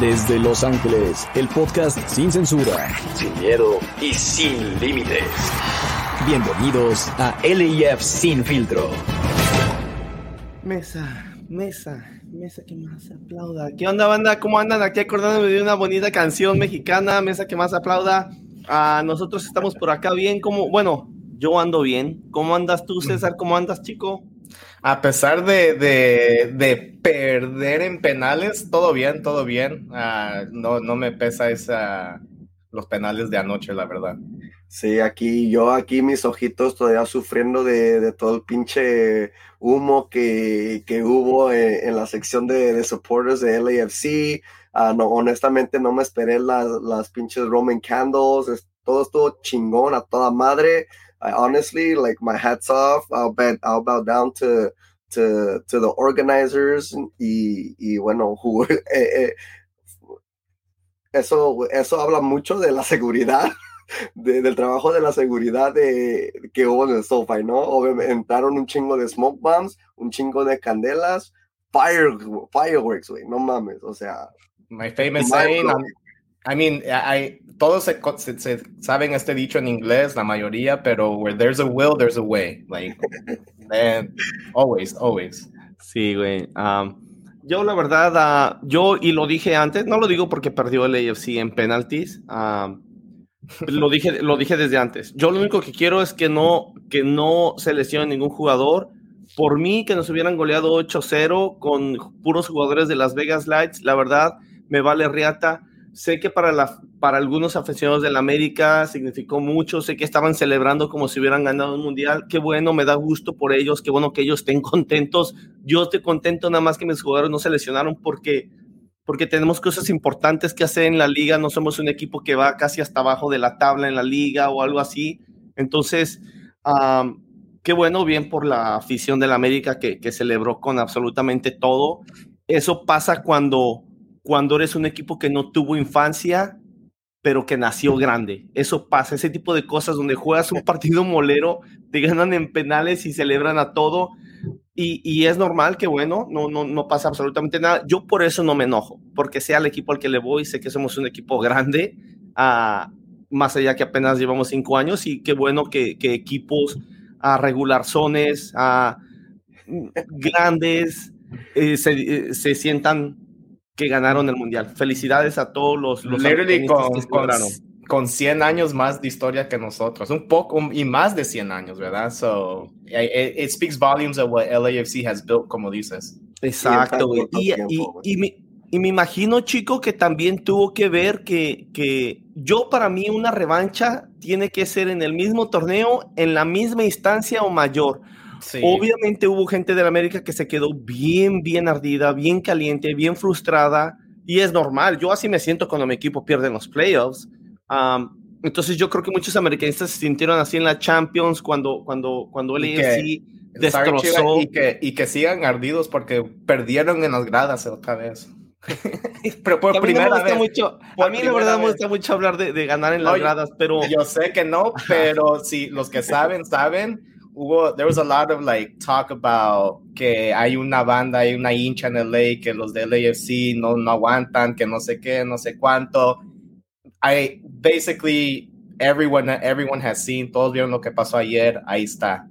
desde Los Ángeles, el podcast sin censura, sin miedo y sin límites. Bienvenidos a LIF Sin Filtro. Mesa, mesa, mesa que más aplauda. ¿Qué onda, banda? ¿Cómo andan? Aquí acordándome de una bonita canción mexicana, mesa que más aplauda. Nosotros estamos por acá bien, como, bueno, yo ando bien. ¿Cómo andas tú, César? ¿Cómo andas, chico? A pesar de, de, perder en penales, todo bien, todo bien. Ah, no, no me pesa esa, los penales de anoche, la verdad. Sí, aquí yo, aquí mis ojitos todavía sufriendo de, de todo el pinche humo que, que hubo en, la sección de, de, supporters de LAFC. Ah, no, honestamente no me esperé las, las pinches Roman Candles. Todo estuvo chingón a toda madre. I honestly like my hats off. I'll bet I'll bow down to to to the organizers y, y bueno, eh, eh, eso eso habla mucho de la seguridad. del trabajo de la seguridad de, que hubo en el SoFi, ¿no? Obviamente entraron un chingo de smoke bombs, un chingo de candelas, fire, fireworks, güey, no mames, o sea. My famous saying, I mean, I, todos se, se, saben este dicho en inglés, la mayoría, pero where there's a will, there's a way. Like, man, always, always. Sí, güey. Um, yo, la verdad, uh, yo, y lo dije antes, no lo digo porque perdió el AFC en penalties. Um, lo dije, lo dije desde antes. Yo lo único que quiero es que no, que no se lesione ningún jugador. Por mí, que nos hubieran goleado 8-0 con puros jugadores de Las Vegas Lights, la verdad, me vale riata Sé que para, para algunos aficionados del América significó mucho, sé que estaban celebrando como si hubieran ganado un mundial, qué bueno, me da gusto por ellos, qué bueno que ellos estén contentos, yo estoy contento nada más que mis jugadores no se lesionaron porque, porque tenemos cosas importantes que hacer en la liga, no somos un equipo que va casi hasta abajo de la tabla en la liga o algo así, entonces, qué bueno, bien por la afición del América que, que celebró con absolutamente todo, eso pasa cuando cuando eres un equipo que no tuvo infancia, pero que nació grande. Eso pasa, ese tipo de cosas donde juegas un partido molero, te ganan en penales y celebran a todo. Y, es normal que, bueno, no, no, no pasa absolutamente nada. Yo por eso no me enojo, porque sea el equipo al que le voy, sé que somos un equipo grande, uh, más allá que apenas llevamos cinco años, y qué bueno que, equipos a regular zones, a grandes, eh, se, eh, se sientan que ganaron el mundial. Felicidades a todos los, los con, con, con, 100 años más de historia que nosotros, un poco y más de 100 años, ¿verdad? So, it, speaks volumes of what LAFC has built, como dices. Exacto, y, y, y, me, y, me, imagino, chico, que también tuvo que ver que, que yo, para mí, una revancha tiene que ser en el mismo torneo, en la misma instancia o mayor Obviamente hubo gente de la América que se quedó bien, bien ardida, bien caliente, bien frustrada, y es normal. Yo así me siento cuando mi equipo pierde en los playoffs. entonces yo creo que muchos americanistas se sintieron así en la Champions cuando, cuando, cuando el AFC destrozó. Y que, y que sigan ardidos porque perdieron en las gradas otra vez. pero por primera vez. Mucho, a mí la verdad me gusta mucho hablar de, de ganar en las gradas, pero... Yo sé que no, pero si los que saben, saben hubo, there was a lot of like talk about que hay una banda, hay una hincha en LA que los de LAFC no, no aguantan, que no sé qué, no sé cuánto. I basically everyone everyone has seen, todos vieron lo que pasó ayer, ahí está.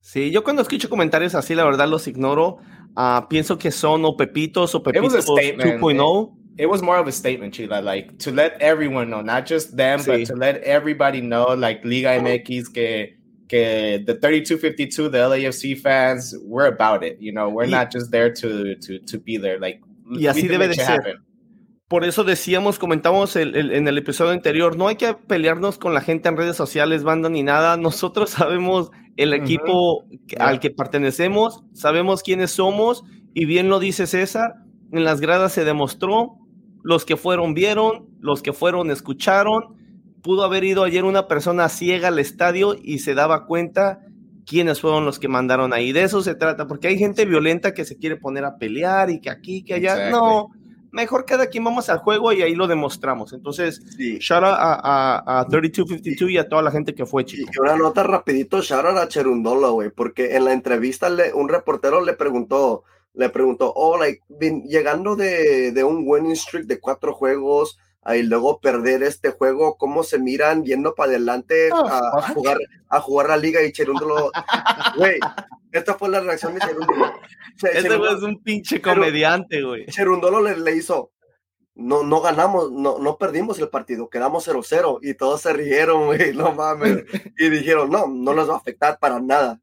Sí, yo cuando escucho comentarios así, la verdad los ignoro. Uh, pienso que son o Pepitos o Pepitos 2.0. It was more of a statement, Chila, like to let everyone know, not just them, sí. but to let everybody know, like Liga MX, que que the 3252, the LAFC fans, we're about it. You know, we're y, not just there to, to, to be there. Like, y así debe de ser. Happen. Por eso decíamos, comentamos el, el, en el episodio anterior, no hay que pelearnos con la gente en redes sociales, banda ni nada. Nosotros sabemos el equipo uh -huh. al que pertenecemos, sabemos quiénes somos y bien lo dice César, en las gradas se demostró, los que fueron vieron, los que fueron escucharon pudo haber ido ayer una persona ciega al estadio y se daba cuenta quiénes fueron los que mandaron ahí. De eso se trata, porque hay gente violenta que se quiere poner a pelear y que aquí, que allá. Exactly. No, mejor cada quien vamos al juego y ahí lo demostramos. Entonces, sí. shout out a, a, a 3252 y a toda la gente que fue, chico. Y una nota rapidito, shout out a Cherundolo, güey, porque en la entrevista le, un reportero le preguntó, le preguntó, oh, like, llegando de, de, un winning streak de cuatro juegos y luego perder este juego, ¿cómo se miran yendo para adelante oh, a, jugar, a jugar la liga? Y Cherúndolo, güey, esta fue la reacción de Cherúndolo. Ese güey es un pinche comediante, güey. Cherundolo le, le hizo, no, no ganamos, no, no perdimos el partido, quedamos 0-0 y todos se rieron, güey, no mames. y dijeron, no, no nos va a afectar para nada.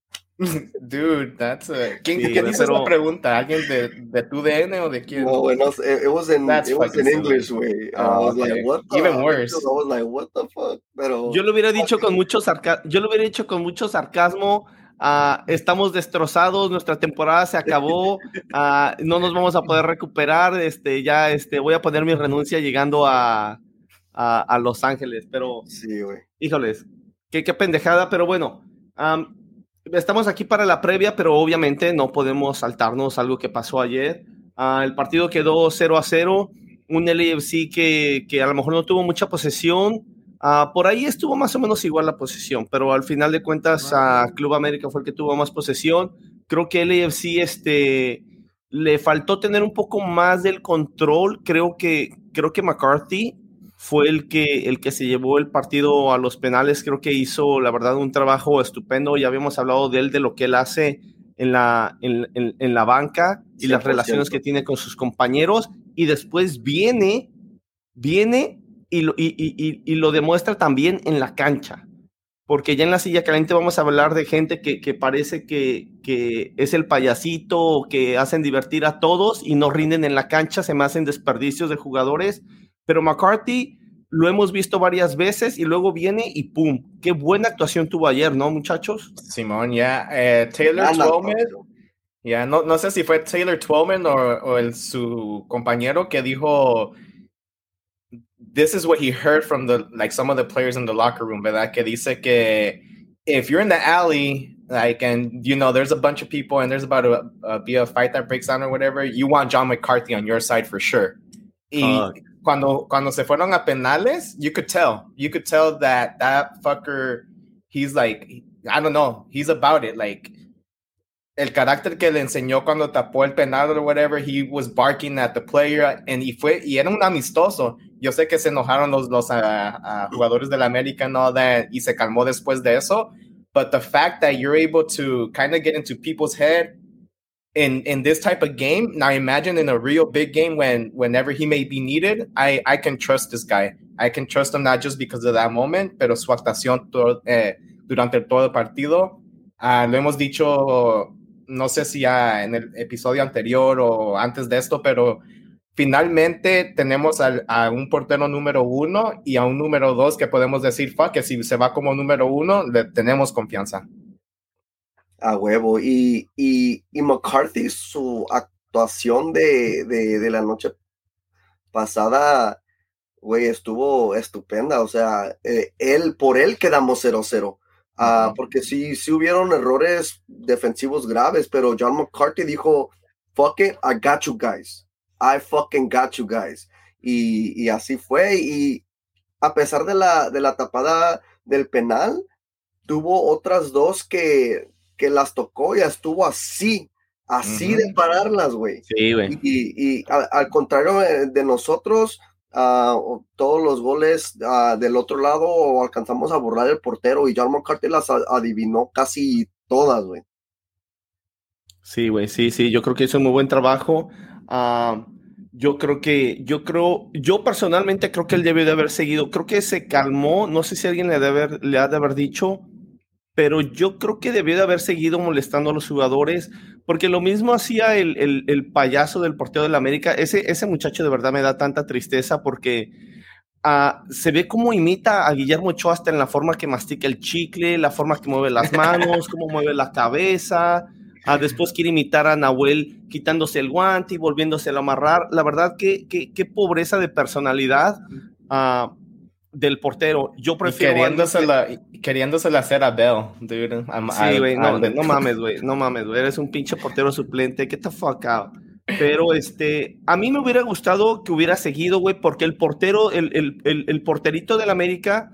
Dude, that's a... ¿Quién, sí, ¿quién hizo esa pregunta? ¿Alguien de, de tu DN o de quién? No, bueno, it, was in, it was in English, güey. I was like, what the Even worse. I was like, what the fuck? Pero... Yo lo hubiera dicho con mucho sarcasmo, yo lo hubiera dicho con mucho sarcasmo. Uh, estamos destrozados, nuestra temporada se acabó, uh, no nos vamos a poder recuperar, este, ya este, voy a poner mi renuncia llegando a, a, a Los Ángeles, pero, sí, güey. híjoles, qué, qué pendejada, pero bueno, um, estamos aquí para la previa, pero obviamente no podemos saltarnos algo que pasó ayer. Uh, el partido quedó 0 a 0, un LAFC que, que a lo mejor no tuvo mucha posesión. Uh, por ahí estuvo más o menos igual la posesión, pero al final de cuentas uh, Club América fue el que tuvo más posesión. Creo que LAFC este, le faltó tener un poco más del control. Creo que, creo que McCarthy fue el que, el que se llevó el partido a los penales. Creo que hizo, la verdad, un trabajo estupendo. Ya habíamos hablado de él, de lo que él hace en la, en, en, en la banca y 100%. las relaciones que tiene con sus compañeros. Y después viene, viene y lo, y, y, y lo demuestra también en la cancha. Porque ya en la silla caliente vamos a hablar de gente que, que parece que, que, es el payasito, que hacen divertir a todos y no rinden en la cancha, se me hacen desperdicios de jugadores pero McCarthy lo hemos visto varias veces y luego viene y pum, qué buena actuación tuvo ayer, ¿no, muchachos? Simón, ya, yeah. uh, Taylor ah, Twelman, ya, no, no sé si fue Taylor Twelman o, o el, su compañero que dijo, this is what he heard from the, like some of the players in the locker room, ¿verdad? Que dice que if you're in the alley, like, and you know, there's a bunch of people and there's about to uh, be a fight that breaks down or whatever, you want John McCarthy on your side for sure. Y, cuando, cuando se fueron a penales, you could tell. You could tell that that fucker, he's like, I don't know, he's about it. Like, el carácter que le enseñó cuando tapó el penal or whatever, he was barking at the player and y fue, y era un amistoso. Yo sé que se enojaron los, los uh, uh, jugadores del América and all that, y se calmó después de eso. But the fact that you're able to kind of get into people's head in in this type of game now imagine in a real big game when whenever he may be needed i i can trust this guy. I can trust him not just because of that moment pero su actuación eh, durante todo el partido. Uh, lo hemos dicho no sé si ya en el episodio anterior o antes de esto pero finalmente tenemos a, a un portero número uno y a un número dos que podemos decir fuck que si se va como número uno le tenemos confianza a huevo. Y, y, y McCarthy, su actuación de, de, de la noche pasada, güey, estuvo estupenda. O sea, eh, él, por él quedamos 0-0. Uh, -huh. Porque sí, sí hubieron errores defensivos graves, pero John McCarthy dijo, fuck it, I got you guys. I fucking got you guys. Y, y así fue. Y a pesar de la, de la tapada del penal, tuvo otras dos que que las tocó y estuvo así, así uh -huh. de pararlas, güey. Sí, güey. Y, y al, al, contrario de nosotros, uh, todos los goles uh, del otro lado alcanzamos a borrar el portero y John McCarthy las adivinó casi todas, güey. Sí, güey, sí, sí, yo creo que hizo un muy buen trabajo. Uh, yo creo que, yo creo, yo personalmente creo que él debió de haber seguido, creo que se calmó, no sé si alguien le, debe, le ha de haber dicho, pero yo creo que debió de haber seguido molestando a los jugadores, porque lo mismo hacía el, el, payaso del portero de la América. Ese, ese muchacho de verdad me da tanta tristeza porque uh, se ve cómo imita a Guillermo Ochoa hasta en la forma que mastica el chicle, la forma que mueve las manos, cómo mueve la cabeza. Uh, después quiere imitar a Nahuel quitándose el guante y volviéndose a amarrar. La verdad, que qué, qué pobreza de personalidad. Uh, del portero. Yo prefiero. Queriéndosela, queriéndosela hacer a Bell, dude. I'm, sí, güey, no, no, mames, güey. No mames, güey. Eres un pinche portero suplente. Get the fuck out. Pero este, a mí me hubiera gustado que hubiera seguido, güey, porque el portero, el, el, el, el porterito del América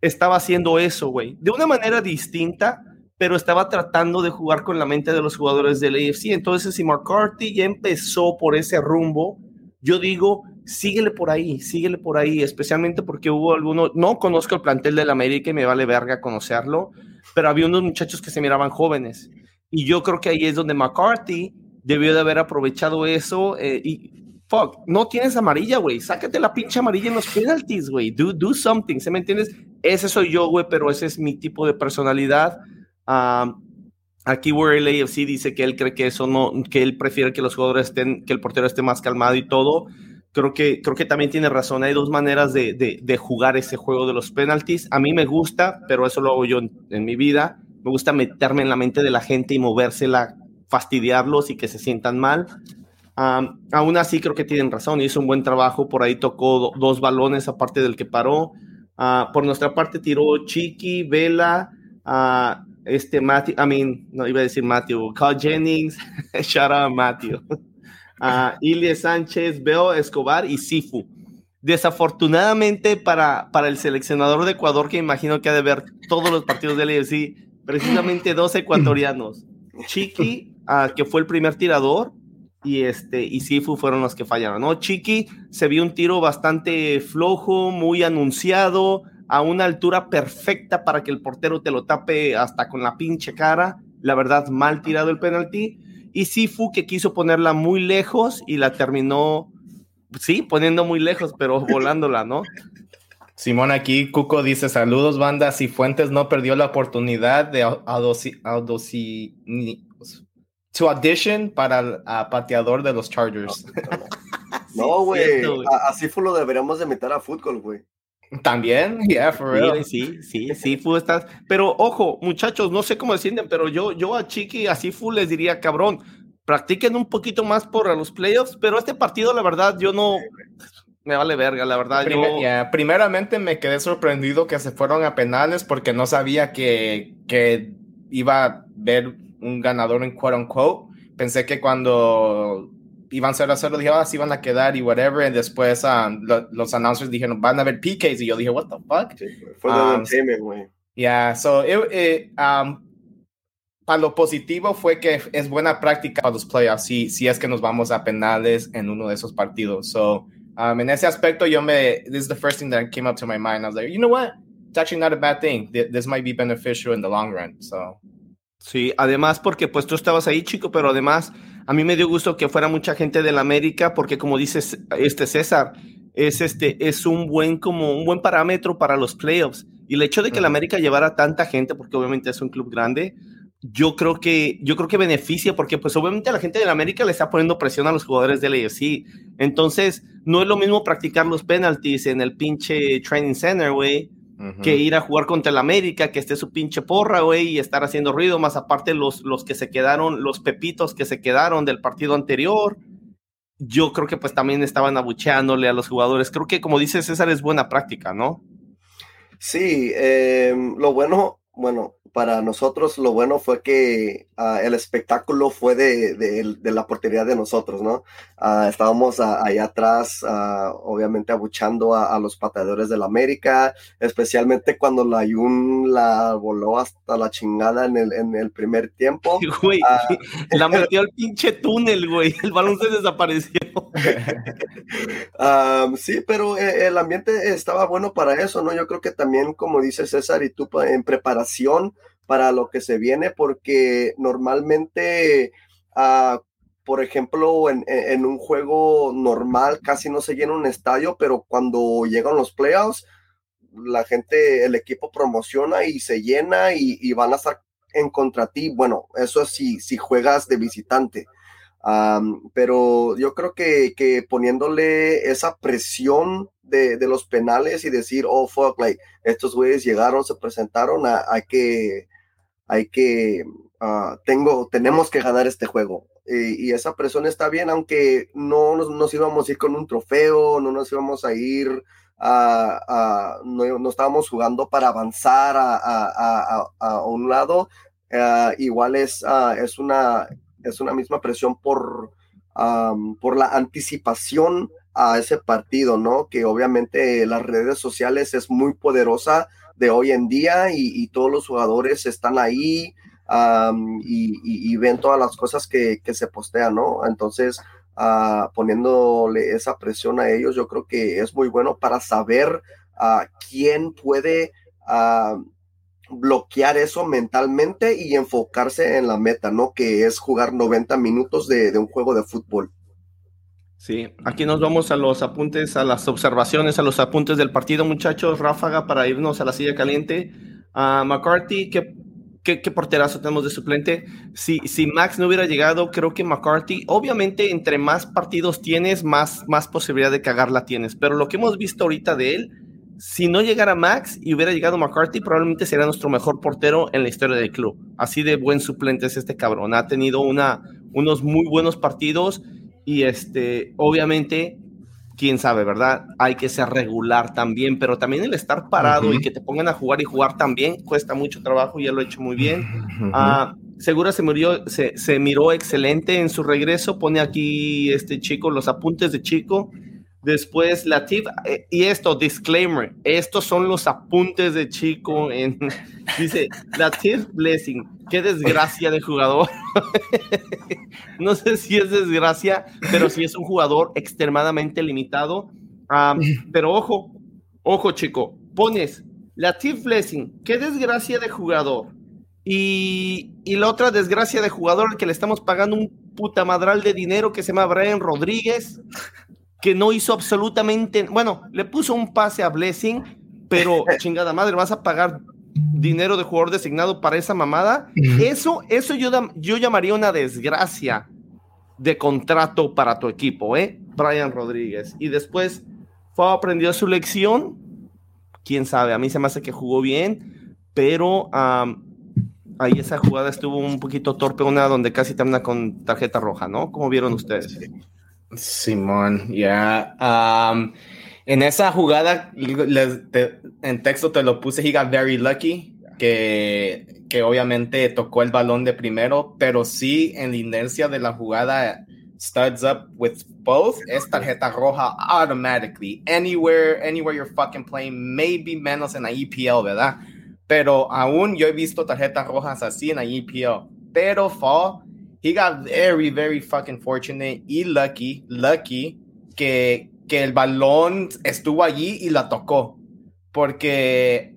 estaba haciendo eso, güey. De una manera distinta, pero estaba tratando de jugar con la mente de los jugadores del AFC. Entonces, si McCarthy ya empezó por ese rumbo, yo digo, síguele por ahí, síguele por ahí, especialmente porque hubo algunos, no conozco el plantel del América y me vale verga conocerlo, pero había unos muchachos que se miraban jóvenes. Y yo creo que ahí es donde McCarthy debió de haber aprovechado eso eh, y fuck, no tienes amarilla, güey, sácate la pinche amarilla en los penalties, güey, do, do something, ¿se me entiendes? Ese soy yo, güey, pero ese es mi tipo de personalidad. aquí World AFC dice que él cree que eso no, que él prefiere que los jugadores estén, que el portero esté más calmado y todo. Creo que, creo que también tiene razón. Hay dos maneras de, de, jugar ese juego de los penalties. A mí me gusta, pero eso lo hago yo en, mi vida. Me gusta meterme en la mente de la gente y movérsela, fastidiarlos y que se sientan mal. aún así, creo que tienen razón. Hizo un buen trabajo. Por ahí tocó dos balones, aparte del que paró. Ah, por nuestra parte, tiró Chiqui, Vela, uh, este Matthew, I mean, no iba a decir Matthew, Carl Jennings, shout out Matthew, uh, Ilie Sánchez, Beo Escobar y Sifu. Desafortunadamente para, para el seleccionador de Ecuador, que imagino que ha de ver todos los partidos del AFC, precisamente dos ecuatorianos. Chiqui, que fue el primer tirador, y este y Sifu fueron los que fallaron, ¿no? Chiqui se vio un tiro bastante flojo, muy anunciado, a una altura perfecta para que el portero te lo tape hasta con la pinche cara. La verdad, mal tirado el penalti. Y Sifu que quiso ponerla muy lejos y la terminó, sí, poniendo muy lejos, pero volándola, ¿no? Simón aquí, Cuco dice, saludos banda, si Fuentes no perdió la oportunidad de su audition para el pateador de los Chargers. No, güey, así fue lo deberíamos de meter a fútbol, güey. También, yeah, for real. Sí, sí, sí, Fu estás. Pero ojo, muchachos, no sé cómo decirle, pero yo, yo a Chiqui, así Fu les diría, cabrón, practiquen un poquito más por los playoffs, pero este partido, la verdad, yo no. Me vale verga, la verdad. yo... primeramente me quedé sorprendido que se fueron a penales porque no sabía que, que iba a ver un ganador en quote unquote. Pensé que cuando iban 0 a 0, dije, ah, sí van a quedar y whatever. Y después um, los announcers dijeron, van a haber PKs. Y yo dije, what the fuck? fue um, güey. Yeah, so, it, um, para lo positivo fue que es buena práctica para los playoffs si, si es que nos vamos a penales en uno de esos partidos. So, um, en ese aspecto, yo me, this is the first thing that came up to my mind. I was like, you know what? It's actually not a bad thing. This might be beneficial in the long run. So, Sí, además porque pues tú estabas ahí, chico, pero además a mí me dio gusto que fuera mucha gente de la América porque como dices este César, es este es un buen como un buen parámetro para los playoffs y el hecho de que la América llevara tanta gente porque obviamente es un club grande, yo creo que yo creo que beneficia porque pues obviamente la gente de la América le está poniendo presión a los jugadores del AFC. Entonces, no es lo mismo practicar los penalties en el pinche training center, güey que ir a jugar contra el América, que esté su pinche porra, güey, y estar haciendo ruido, más aparte los, los que se quedaron, los pepitos que se quedaron del partido anterior. Yo creo que pues también estaban abucheándole a los jugadores. Creo que como dice César es buena práctica, ¿no? Sí, eh, lo bueno, bueno, para nosotros lo bueno fue que ah, el espectáculo fue de, de, la portería de nosotros, ¿no? Ah, estábamos allá atrás, ah, obviamente abuchando a, los pateadores del América, especialmente cuando la Yun la voló hasta la chingada en el, en el primer tiempo. Güey, la metió al pinche túnel, güey, el balón se desapareció. sí, pero eh, el ambiente estaba bueno para eso, ¿no? Yo creo que también, como dice César y tú, en preparación, para lo que se viene, porque normalmente, uh, por ejemplo, en, un juego normal casi no se llena un estadio, pero cuando llegan los playoffs, la gente, el equipo promociona y se llena y, van a estar en contra ti. Bueno, eso es si, si juegas de visitante. pero yo creo que, que, poniéndole esa presión de, de, los penales y decir, oh, fuck, like, estos güeyes llegaron, se presentaron, hay que hay que, ah, tengo, tenemos que ganar este juego. y esa presión está bien, aunque no nos, íbamos a ir con un trofeo, no nos íbamos a ir a, no, estábamos jugando para avanzar a, un lado. Ah, igual es, ah, es, una, es una misma presión por, por la anticipación a ese partido, ¿no? Que obviamente las redes sociales es muy poderosa de hoy en día y, todos los jugadores están ahí y, ven todas las cosas que, se postean, ¿no? Entonces, uh, poniéndole esa presión a ellos, yo creo que es muy bueno para saber uh, quién puede bloquear eso mentalmente y enfocarse en la meta, ¿no? Que es jugar 90 minutos de, un juego de fútbol. Sí, aquí nos vamos a los apuntes, a las observaciones, a los apuntes del partido, muchachos. Ráfaga para irnos a la silla caliente. a McCarthy, ¿qué, qué, porterazo tenemos de suplente? Si, si Max no hubiera llegado, creo que McCarthy, obviamente, entre más partidos tienes, más, más posibilidad de cagarla tienes. Pero lo que hemos visto ahorita de él, si no llegara Max y hubiera llegado McCarthy, probablemente sería nuestro mejor portero en la historia del club. Así de buen suplente es este cabrón. Ha tenido una, unos muy buenos partidos y este, obviamente, quién sabe, ¿verdad? Hay que ser regular también, pero también el estar parado y que te pongan a jugar y jugar también cuesta mucho trabajo y él lo ha hecho muy bien. Uh Segura se, murió, se, se miró excelente en su regreso. Pone aquí este chico los apuntes de chico Después Latif, eh, y esto, disclaimer, estos son los apuntes de Chico en, dice, Latif Blessing, qué desgracia de jugador. no sé si es desgracia, pero sí es un jugador extremadamente limitado. pero ojo, ojo Chico, pones Latif Blessing, qué desgracia de jugador. Y, y la otra desgracia de jugador que le estamos pagando un puta madral de dinero que se llama Brian Rodríguez que no hizo absolutamente, bueno, le puso un pase a Blessing, pero chingada madre, vas a pagar dinero de jugador designado para esa mamada. Eso, eso yo, yo llamaría una desgracia de contrato para tu equipo, ¿eh? Brian Rodríguez. Y después fue aprendió su lección. Quién sabe, a mí se me hace que jugó bien, pero ahí esa jugada estuvo un poquito torpe, una donde casi termina con tarjeta roja, ¿no? ¿Cómo vieron ustedes? Simón, ya. Um, en esa jugada, en texto te lo puse, he got very lucky, que, que obviamente tocó el balón de primero, pero sí en la inercia de la jugada, studs up with both, es tarjeta roja automatically. Anywhere, anywhere you're fucking playing, maybe menos en la EPL, ¿verdad? Pero aún yo he visto tarjetas rojas así en la EPL. Pero fall he got very, very fucking fortunate y lucky, lucky que, que el balón estuvo allí y la tocó. Porque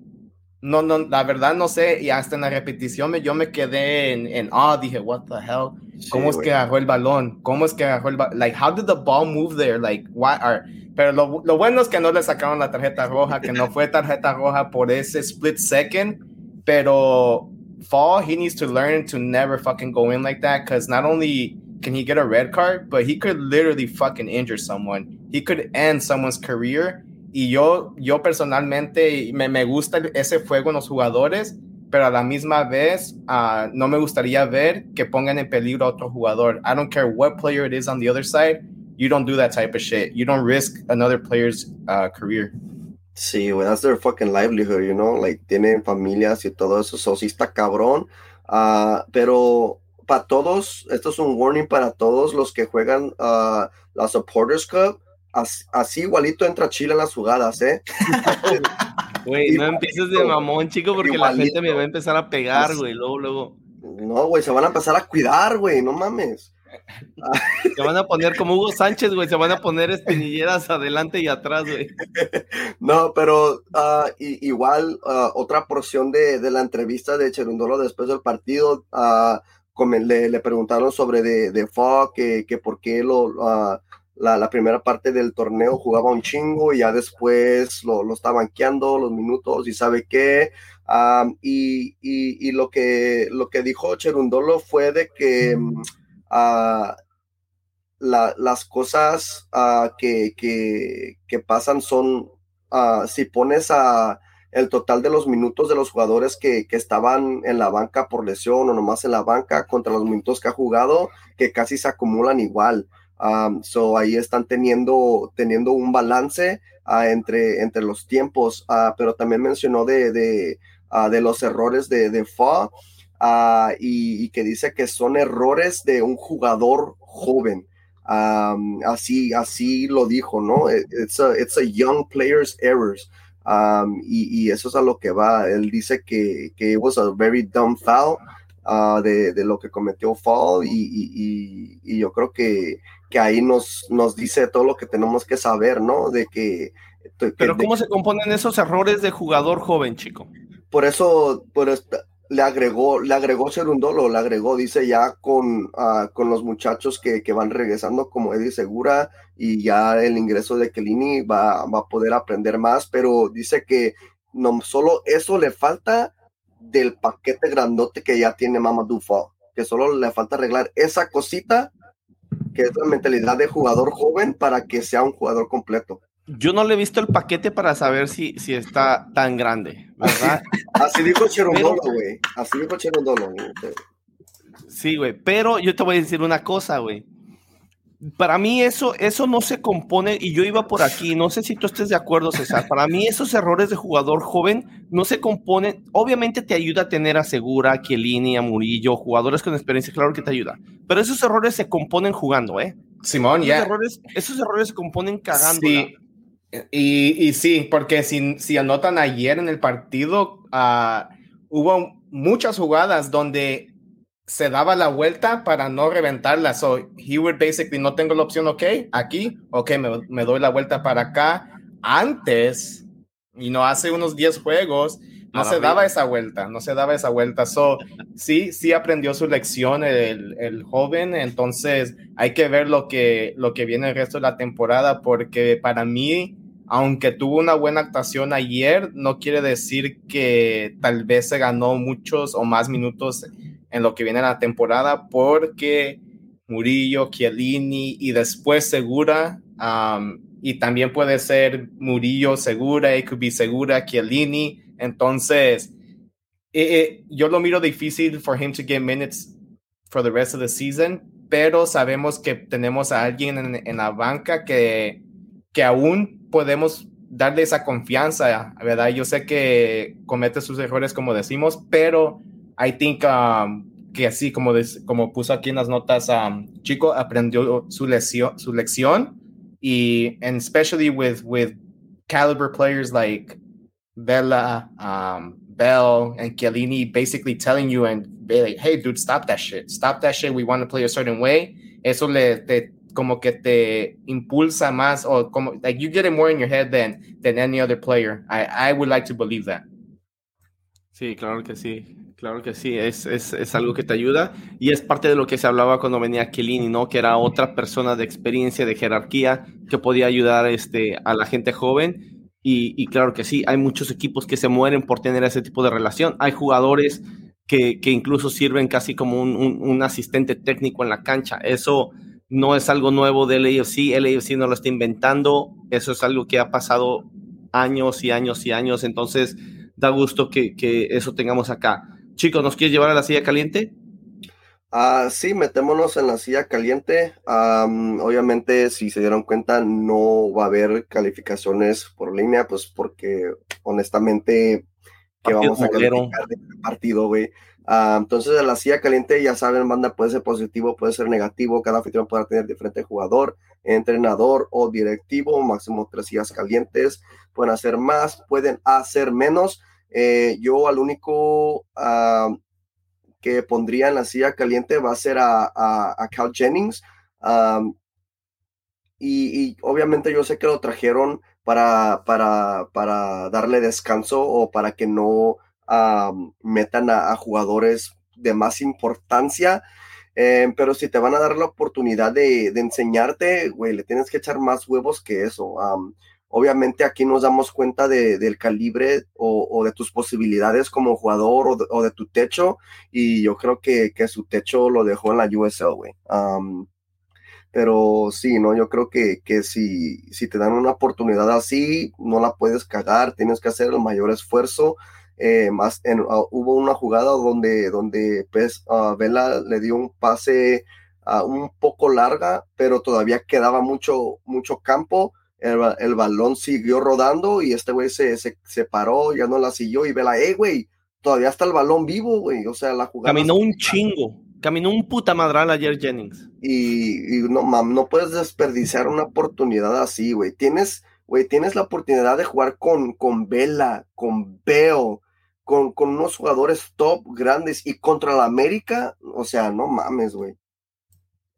no, no, la verdad no sé, y hasta en la repetición me, yo me quedé en, en ah, dije, what the hell, ¿cómo es que agarró el balón? ¿Cómo es que agarró el balón? Like, how did the ball move there? Like, what are... Pero lo, lo, bueno es que no le sacaron la tarjeta roja, que no fue tarjeta roja por ese split second, pero fall, he needs to learn to never fucking go in like that because not only can he get a red card, but he could literally fucking injure someone. He could end someone's career. Y yo, yo personalmente me, me gusta ese fuego en los jugadores, pero a la misma vez uh, no me gustaría ver que pongan en peligro a otro jugador. I don't care what player it is on the other side. You don't do that type of shit. You don't risk another player's uh, career. Sí, güey, that's their fucking livelihood, you know, like tienen familias y todo eso, sí está cabrón, uh, pero para todos, esto es un warning para todos los que juegan uh, la Supporters Cup, así, igualito entra Chile en las jugadas, ¿eh? Güey, no empieces de mamón, chico, porque la gente me va a empezar a pegar, güey, luego, luego. No, güey, se van a empezar a cuidar, güey, no mames. Se van a poner como Hugo Sánchez, güey, se van a poner espinilleras adelante y atrás, güey. No, pero uh, igual uh, otra porción de, de, la entrevista de Cherundolo después del partido, uh, le, le, preguntaron sobre de, de Fog, que, que por qué lo, la, primera parte del torneo jugaba un chingo y ya después lo, lo está banqueando los minutos y sabe qué. y, y, lo, que, lo que dijo Cherundolo fue de que las cosas que, que, pasan son, si pones a el total de los minutos de los jugadores que, que, estaban en la banca por lesión o nomás en la banca contra los minutos que ha jugado, que casi se acumulan igual. so ahí están teniendo, teniendo un balance entre, entre los tiempos, pero también mencionó de, de, de los errores de, de Ah, y, que dice que son errores de un jugador joven. así, así lo dijo, ¿no? It's a, it's a young player's errors. y, y, eso es a lo que va. Él dice que, que it was a very dumb foul. ah, de, lo que cometió Fall y, yo creo que, que, ahí nos, nos dice todo lo que tenemos que saber, ¿no? De que... Pero ¿cómo se componen esos errores de jugador joven, chico? Por eso, por le agregó, le agregó Serundolo, le agregó, dice ya con, ah, con los muchachos que, que, van regresando como Eddie Segura y ya el ingreso de Kelini va, va a poder aprender más, pero dice que no solo eso le falta del paquete grandote que ya tiene Mamadou Fall, que solo le falta arreglar esa cosita que es la mentalidad de jugador joven para que sea un jugador completo. Yo no le he visto el paquete para saber si, si está tan grande, ¿verdad? Así dijo Cherondolo, güey. Así dijo Cherondolo. Sí, güey. Pero yo te voy a decir una cosa, güey. Para mí eso, eso no se compone, y yo iba por aquí, no sé si tú estés de acuerdo, César, para mí esos errores de jugador joven no se componen, obviamente te ayuda a tener a Segura, a Chiellini, a Murillo, jugadores con experiencia, claro que te ayuda, pero esos errores se componen jugando, ¿eh? Simón, ya. Errores, esos errores se componen cagando. Sí, y, y, sí, porque si, si, anotan ayer en el partido, uh, hubo muchas jugadas donde se daba la vuelta para no reventarla. So, he would basically, no tengo la opción, ok, aquí, ok, me, me doy la vuelta para acá. Antes, y no hace unos 10 juegos, no se daba esa vuelta, no se daba esa vuelta. So, sí, sí aprendió su lección el, el, joven, entonces hay que ver lo que, lo que viene el resto de la temporada, porque para mí aunque tuvo una buena actuación ayer, no quiere decir que tal vez se ganó muchos o más minutos en lo que viene la temporada, porque Murillo, Chiellini y después Segura, y también puede ser Murillo, Segura, be Segura, Chiellini. Entonces, eh, eh, yo lo miro difícil for him to get minutes for the rest of the season, pero sabemos que tenemos a alguien en, en la banca que, que aún podemos darle esa confianza, ¿verdad? Yo sé que comete sus errores, como decimos, pero I think um, que así como, como puso aquí en las notas, um, Chico aprendió su, lección, su lección y and especially with, with caliber players like Bella, um, Bell, and Chiellini basically telling you and like, hey, dude, stop that shit. Stop that shit. We want to play a certain way. Eso le te, como que te impulsa más o como like you get it more in your head than than any other player. I, I would like to believe that. Sí, claro que sí. Claro que sí, es, es, es, algo que te ayuda y es parte de lo que se hablaba cuando venía Kelini, ¿no? Que era otra persona de experiencia, de jerarquía, que podía ayudar este, a la gente joven. Y, y claro que sí, hay muchos equipos que se mueren por tener ese tipo de relación. Hay jugadores que, que incluso sirven casi como un, un, un asistente técnico en la cancha. Eso, no es algo nuevo del AFC, el AFC no lo está inventando, eso es algo que ha pasado años y años y años, entonces da gusto que, eso tengamos acá. Chicos, ¿nos quieres llevar a la silla caliente? Ah, sí, metémonos en la silla caliente. obviamente, si se dieron cuenta, no va a haber calificaciones por línea, pues porque honestamente, que vamos a calificar de partido, güey. Ah, entonces, en la silla caliente, ya saben, banda puede ser positivo, puede ser negativo. Cada anfitrión puede tener diferente jugador, entrenador o directivo, máximo tres sillas calientes. Pueden hacer más, pueden hacer menos. Eh, yo al único ah, que pondría en la silla caliente va a ser a, a, Cal Jennings. y, y, obviamente yo sé que lo trajeron para, para, para darle descanso o para que no metan a, jugadores de más importancia. Eh, pero si te van a dar la oportunidad de, enseñarte, güey, le tienes que echar más huevos que eso. obviamente aquí nos damos cuenta del calibre o, de tus posibilidades como jugador o de, tu techo. Y yo creo que, su techo lo dejó en la USL, güey. pero sí, ¿no? Yo creo que, si te dan una oportunidad así, no la puedes cagar, tienes que hacer el mayor esfuerzo eh, más en, ah, hubo una jugada donde, donde pues, uh, Vela le dio un pase uh, un poco larga, pero todavía quedaba mucho, mucho campo. El, el balón siguió rodando y este güey se, se, se, paró, ya no la siguió y Vela, hey, güey, todavía está el balón vivo, güey. O sea, la jugada. Caminó un chingo. Caminó un puta madral ayer Jennings. Y, y no, mam, no puedes desperdiciar una oportunidad así, güey. Tienes, güey, tienes la oportunidad de jugar con, con Vela, con Bell, con, con unos jugadores top grandes y contra la América, o sea, no mames, güey.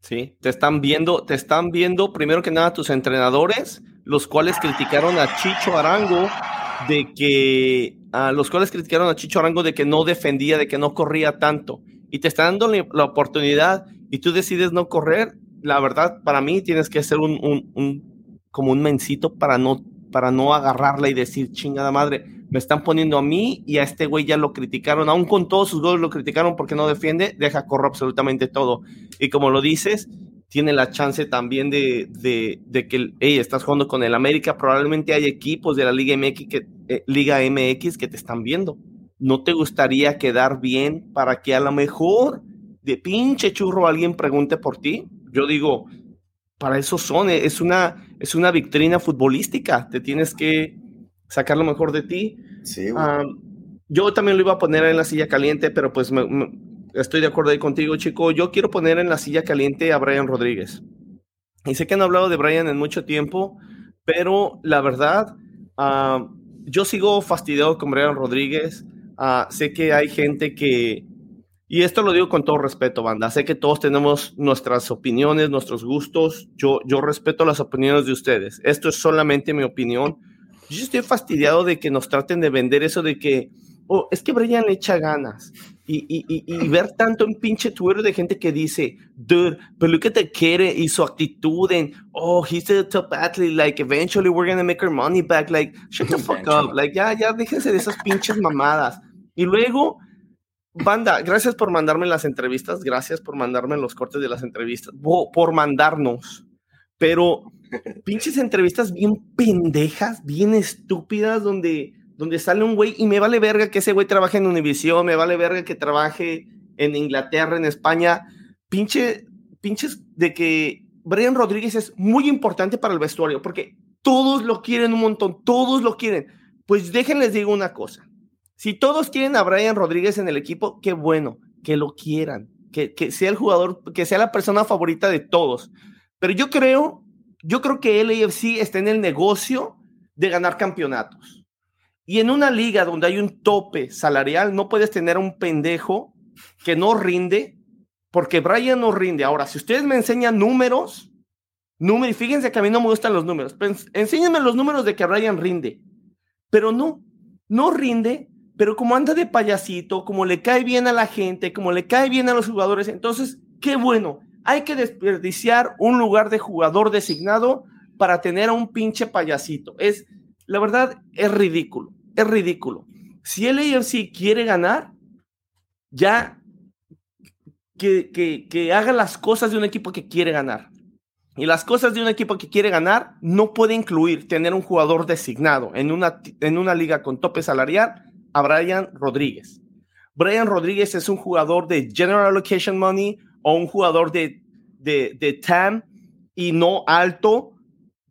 Sí, te están viendo, te están viendo primero que nada tus entrenadores, los cuales criticaron a Chicho Arango de que, a los cuales criticaron a Chicho Arango de que no defendía, de que no corría tanto. Y te están dando la oportunidad y tú decides no correr. La verdad, para mí tienes que ser un, un, un como un mencito para no, para no agarrarla y decir, chingada madre, me están poniendo a mí y a este güey ya lo criticaron, aún con todos sus goles lo criticaron porque no defiende, deja correr absolutamente todo. Y como lo dices, tiene la chance también de, de, que, hey, estás jugando con el América, probablemente hay equipos de la Liga MX, que, eh, Liga MX que te están viendo. ¿No te gustaría quedar bien para que a lo mejor de pinche churro alguien pregunte por ti? Yo digo, para eso son, es una, es una victrina futbolística, te tienes que sacar lo mejor de ti. Sí, yo también lo iba a poner en la silla caliente, pero pues estoy de acuerdo ahí contigo, chico. Yo quiero poner en la silla caliente a Brian Rodríguez. Y sé que han hablado de Brian en mucho tiempo, pero la verdad, yo sigo fastidiado con Brian Rodríguez. Ah, sé que hay gente que, y esto lo digo con todo respeto, banda, sé que todos tenemos nuestras opiniones, nuestros gustos. Yo, yo respeto las opiniones de ustedes. Esto es solamente mi opinión yo estoy fastidiado de que nos traten de vender eso de que, oh, es que Brian echa ganas. Y, y, y, ver tanto en pinche Twitter de gente que dice, dude, pero look at the quiere y su actitud en, oh, he's a top athlete, like, eventually we're gonna make our money back, like, shut the fuck up, like, ya, ya, déjense de esas pinches mamadas. Y luego, banda, gracias por mandarme las entrevistas, gracias por mandarme los cortes de las entrevistas, por mandarnos, pero pinches entrevistas bien pendejas, bien estúpidas, donde, donde sale un güey y me vale verga que ese güey trabaje en Univision, me vale verga que trabaje en Inglaterra, en España. Pinche, pinches de que Brian Rodríguez es muy importante para el vestuario, porque todos lo quieren un montón, todos lo quieren. Pues déjenles digo una cosa. Si todos quieren a Brian Rodríguez en el equipo, qué bueno, que lo quieran, que, que sea el jugador, que sea la persona favorita de todos. Pero yo creo yo creo que el AFC está en el negocio de ganar campeonatos. Y en una liga donde hay un tope salarial, no puedes tener a un pendejo que no rinde, porque Brian no rinde. Ahora, si ustedes me enseñan números, números, fíjense que a mí no me gustan los números, enséñenme los números de que Brian rinde. Pero no, no rinde, pero como anda de payasito, como le cae bien a la gente, como le cae bien a los jugadores, entonces, qué bueno hay que desperdiciar un lugar de jugador designado para tener a un pinche payasito. Es, la verdad, es ridículo, es ridículo. Si el AFC quiere ganar, ya que, que, que haga las cosas de un equipo que quiere ganar. Y las cosas de un equipo que quiere ganar no puede incluir tener un jugador designado en una, en una liga con tope salarial a Brian Rodríguez. Brian Rodríguez es un jugador de General Allocation Money o un jugador de, de, de TAM y no alto,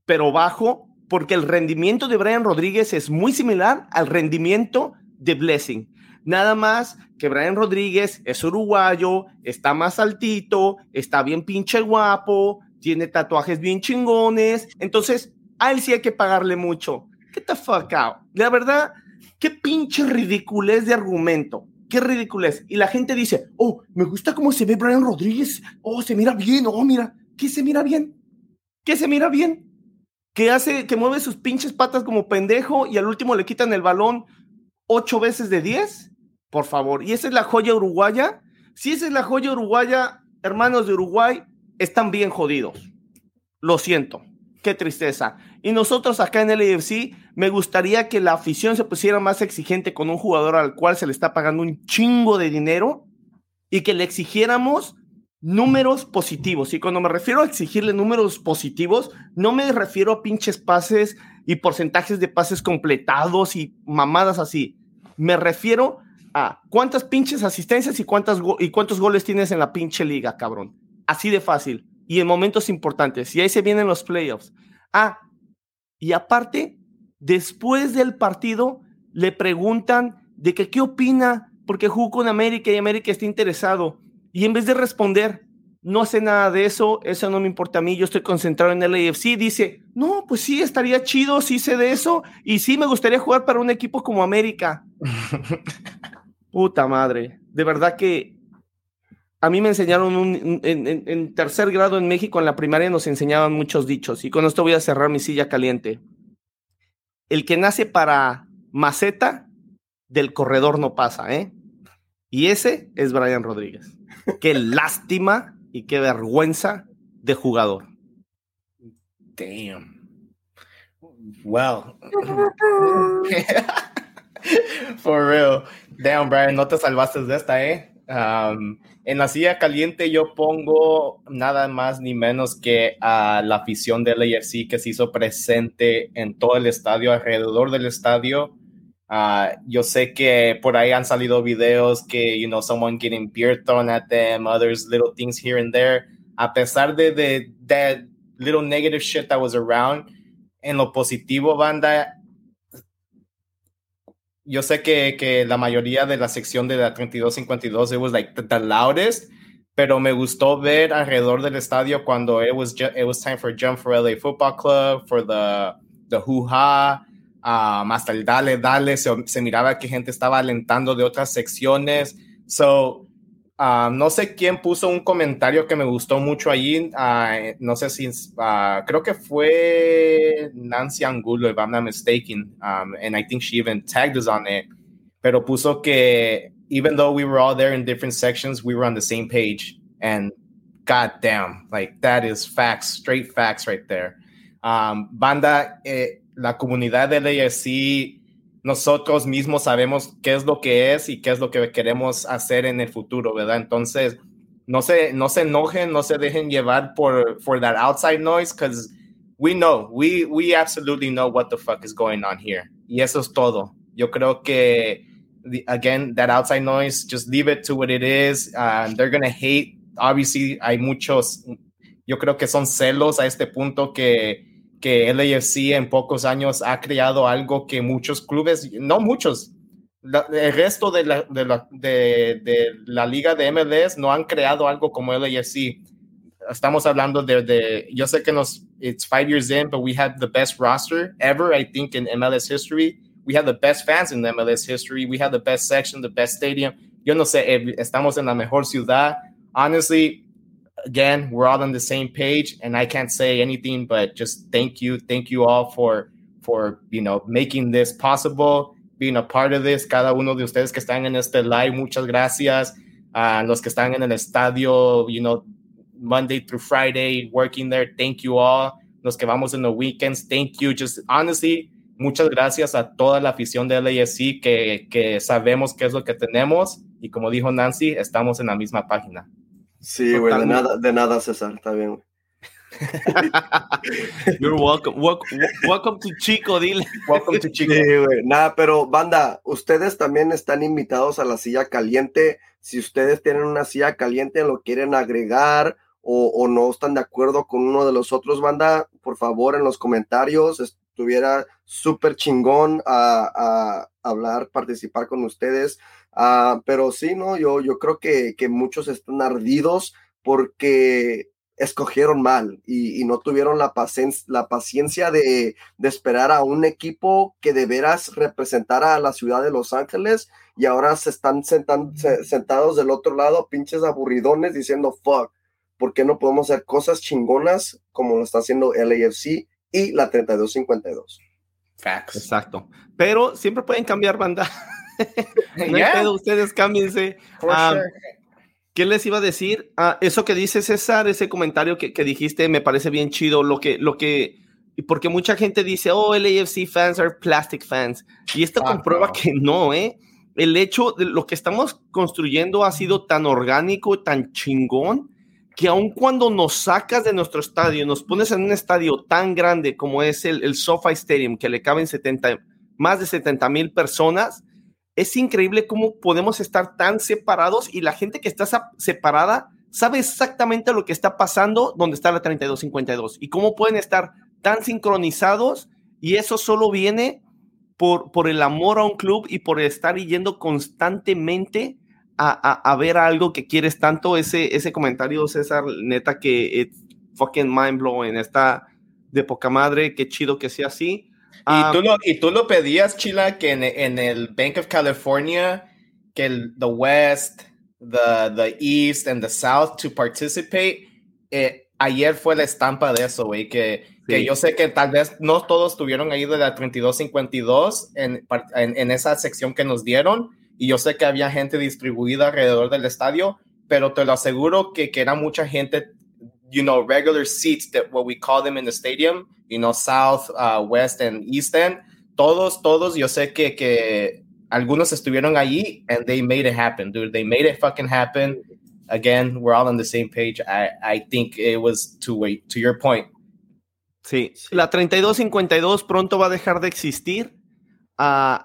pero bajo, porque el rendimiento de Brian Rodríguez es muy similar al rendimiento de Blessing. Nada más que Brian Rodríguez es uruguayo, está más altito, está bien pinche guapo, tiene tatuajes bien chingones. Entonces, a él sí hay que pagarle mucho. Get the fuck out. La verdad, qué pinche ridiculez de argumento qué ridículo es. Y la gente dice, oh, me gusta cómo se ve Brian Rodríguez. Oh, se mira bien. Oh, mira, ¿qué se mira bien? ¿Qué se mira bien? Que hace, que mueve sus pinches patas como pendejo y al último le quitan el balón ocho veces de diez. Por favor. ¿Y esa es la joya uruguaya? Si esa es la joya uruguaya, hermanos de Uruguay, están bien jodidos. Lo siento. Qué tristeza. Y nosotros acá en el AFC, me gustaría que la afición se pusiera más exigente con un jugador al cual se le está pagando un chingo de dinero y que le exigiéramos números positivos. Y cuando me refiero a exigirle números positivos, no me refiero a pinches pases y porcentajes de pases completados y mamadas así. Me refiero a cuántas pinches asistencias y, cuántas y cuántos goles tienes en la pinche liga, cabrón. Así de fácil y en momentos importantes. Y ahí se vienen los playoffs. Ah, y aparte, después del partido, le preguntan de que qué opina porque jugó con América y América está interesado. Y en vez de responder, no sé nada de eso, eso no me importa a mí, yo estoy concentrado en el AFC, dice, no, pues sí, estaría chido, sí sé de eso, y sí me gustaría jugar para un equipo como América. Puta madre. De verdad que a mí me enseñaron un, en, tercer grado en México, en la primaria, nos enseñaban muchos dichos. Y con esto voy a cerrar mi silla caliente. El que nace para maceta, del corredor no pasa, ¿eh? Y ese es Brian Rodríguez. Qué lástima y qué vergüenza de jugador. Damn. Well. For real. Damn, Brian, no te salvaste de esta, ¿eh? Um, en la silla caliente yo pongo nada más ni menos que a la afición del AFC que se hizo presente en todo el estadio, alrededor del estadio. Uh, yo sé que por ahí han salido videos que, you know, someone getting beer thrown at them, others little things here and there. A pesar de, de that little negative shit that was around, en lo positivo, banda, yo sé que, que, la mayoría de la sección de la 3252 it was like the, loudest, pero me gustó ver alrededor del estadio cuando it was it was time for jump for LA Football Club, for the the hoo-ha, um, hasta el dale dale se, se miraba que gente estaba alentando de otras secciones. So Ah, no sé quién puso un comentario que me gustó mucho allí. Uh, no sé si, uh, creo que fue Nancy Angulo, if I'm not mistaken. Um, and I think she even tagged us on it. Pero puso que even though we were all there in different sections, we were on the same page. And goddamn, like that is facts, straight facts right there. Um, banda, eh, la comunidad del ASC nosotros mismos sabemos qué es lo que es y qué es lo que queremos hacer en el futuro, ¿verdad? Entonces, no se, no se enojen, no se dejen llevar por for that outside noise, because we know, we, we absolutely know what the fuck is going on here. Y eso es todo. Yo creo que, again, that outside noise, just leave it to what it is. Uh, they're gonna hate. Obviously, hay muchos, yo creo que son celos a este punto que que el AFC en pocos años ha creado algo que muchos clubes, no muchos, el resto de la, de, la, liga de MLS no han creado algo como el AFC. Estamos hablando de, de, yo sé que nos, it's five years in, but we have the best roster ever, I think, in MLS history. We have the best fans in MLS history. We have the best section, the best stadium. Yo no sé, eh, estamos en la mejor ciudad. Honestly, again, we're all on the same page, and I can't say anything but just thank you, thank you all for for you know making this possible, being a part of this. Cada uno de ustedes que están en este live, muchas gracias. Uh, los que están en el estadio, you know, Monday through Friday, working there, thank you all. Los que vamos en the weekends, thank you. Just honestly, muchas gracias a toda la afición de LAFC que, que sabemos qué es lo que tenemos y como dijo Nancy, estamos en la misma página. Sí, güey, de nada, de nada, César, está bien, You're welcome. welcome. to Chico, dile. Welcome to Chico. Sí, Nada, pero banda, ustedes también están invitados a la silla caliente. Si ustedes tienen una silla caliente, lo quieren agregar o, o no están de acuerdo con uno de los otros, banda, por favor, en los comentarios. Estuviera súper chingón a, a, hablar, participar con ustedes. Ah, pero sí, no, yo, yo creo que, que muchos están ardidos porque escogieron mal y, no tuvieron la, paciencia, la paciencia de, de, esperar a un equipo que de veras representara a la ciudad de Los Ángeles y ahora se están sentados del otro lado, pinches aburridones, diciendo, fuck, ¿por qué no podemos hacer cosas chingonas como lo está haciendo LAFC y la 3252? Facts. Exacto. Pero siempre pueden cambiar banda. no ustedes cámbiense. Ah, ¿Qué les iba a decir? Ah, eso que dice César, ese comentario que, dijiste, me parece bien chido. Lo que, lo que, porque mucha gente dice, oh, LAFC fans are plastic fans. Y esto comprueba que no, ¿eh? El hecho de lo que estamos construyendo ha sido tan orgánico, tan chingón, que aun cuando nos sacas de nuestro estadio, nos pones en un estadio tan grande como es el, el SoFi Stadium, que le caben 70, más de 70 mil personas, es increíble cómo podemos estar tan separados y la gente que está separada sabe exactamente lo que está pasando donde está la 3252 y cómo pueden estar tan sincronizados y eso solo viene por, por el amor a un club y por estar yendo constantemente a, ver algo que quieres tanto. Ese, ese comentario, César, neta que it's fucking mind blowing, está de poca madre, qué chido que sea así. Y, tú lo, y tú lo pedías, Chila, que en, en el Bank of California, que el the West, the, the East and the South to participate. Eh, ayer fue la estampa de eso, güey, que, que yo sé que tal vez no todos estuvieron ahí de la 3252 en, en, en esa sección que nos dieron, y yo sé que había gente distribuida alrededor del estadio, pero te lo aseguro que, que era mucha gente, you know, regular seats, that what we call them in the stadium, you know, South, uh, West, and East End. Todos, todos, yo sé que, que algunos estuvieron allí and they made it happen, dude. They made it fucking happen. Again, we're all on the same page. I, I think it was to wait, to your point. Sí, la 3252 pronto va a dejar de existir. Uh,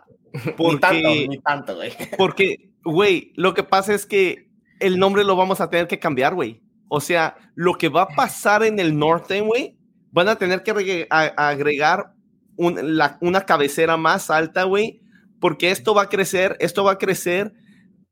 porque, ni tanto, ni tanto, güey. Porque, güey, lo que pasa es que el nombre lo vamos a tener que cambiar, güey. O sea, lo que va a pasar en el norte, güey, van a tener que agregar una cabecera más alta, güey, porque esto va a crecer, esto va a crecer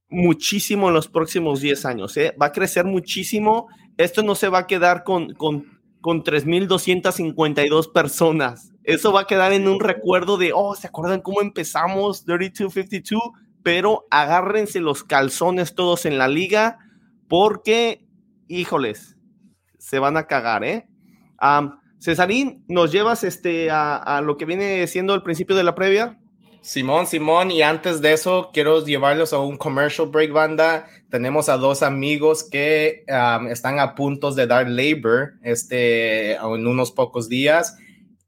muchísimo en los próximos 10 años, ¿eh? va a crecer muchísimo. Esto no se va a quedar con, con, con 3.252 personas. Eso va a quedar en un recuerdo de, oh, ¿se acuerdan cómo empezamos 3252? Pero agárrense los calzones todos en la liga porque, híjoles, se van a cagar, ¿eh? Cesarín, ¿nos llevas este, a, lo que viene siendo el principio de la previa? Simón, Simón, y antes de eso quiero llevarlos a un commercial break banda. Tenemos a dos amigos que um, están a punto de dar labor este, en unos pocos días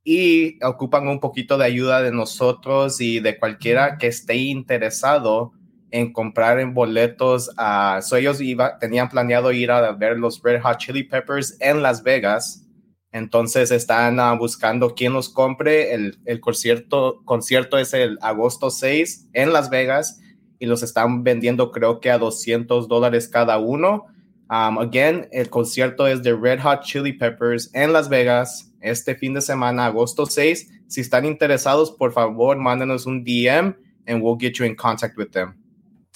y ocupan un poquito de ayuda de nosotros y de cualquiera que esté interesado en comprar en boletos. Uh, ellos iba, tenían planeado ir a ver los Red Hot Chili Peppers en Las Vegas entonces están uh, buscando quién los compre. El, el concierto, concierto es el agosto 6 en Las Vegas y los están vendiendo creo que a 200 dólares cada uno. Um, again, el concierto es de Red Hot Chili Peppers en Las Vegas este fin de semana, agosto 6. Si están interesados, por favor, mándenos un DM and we'll get you in contact with them.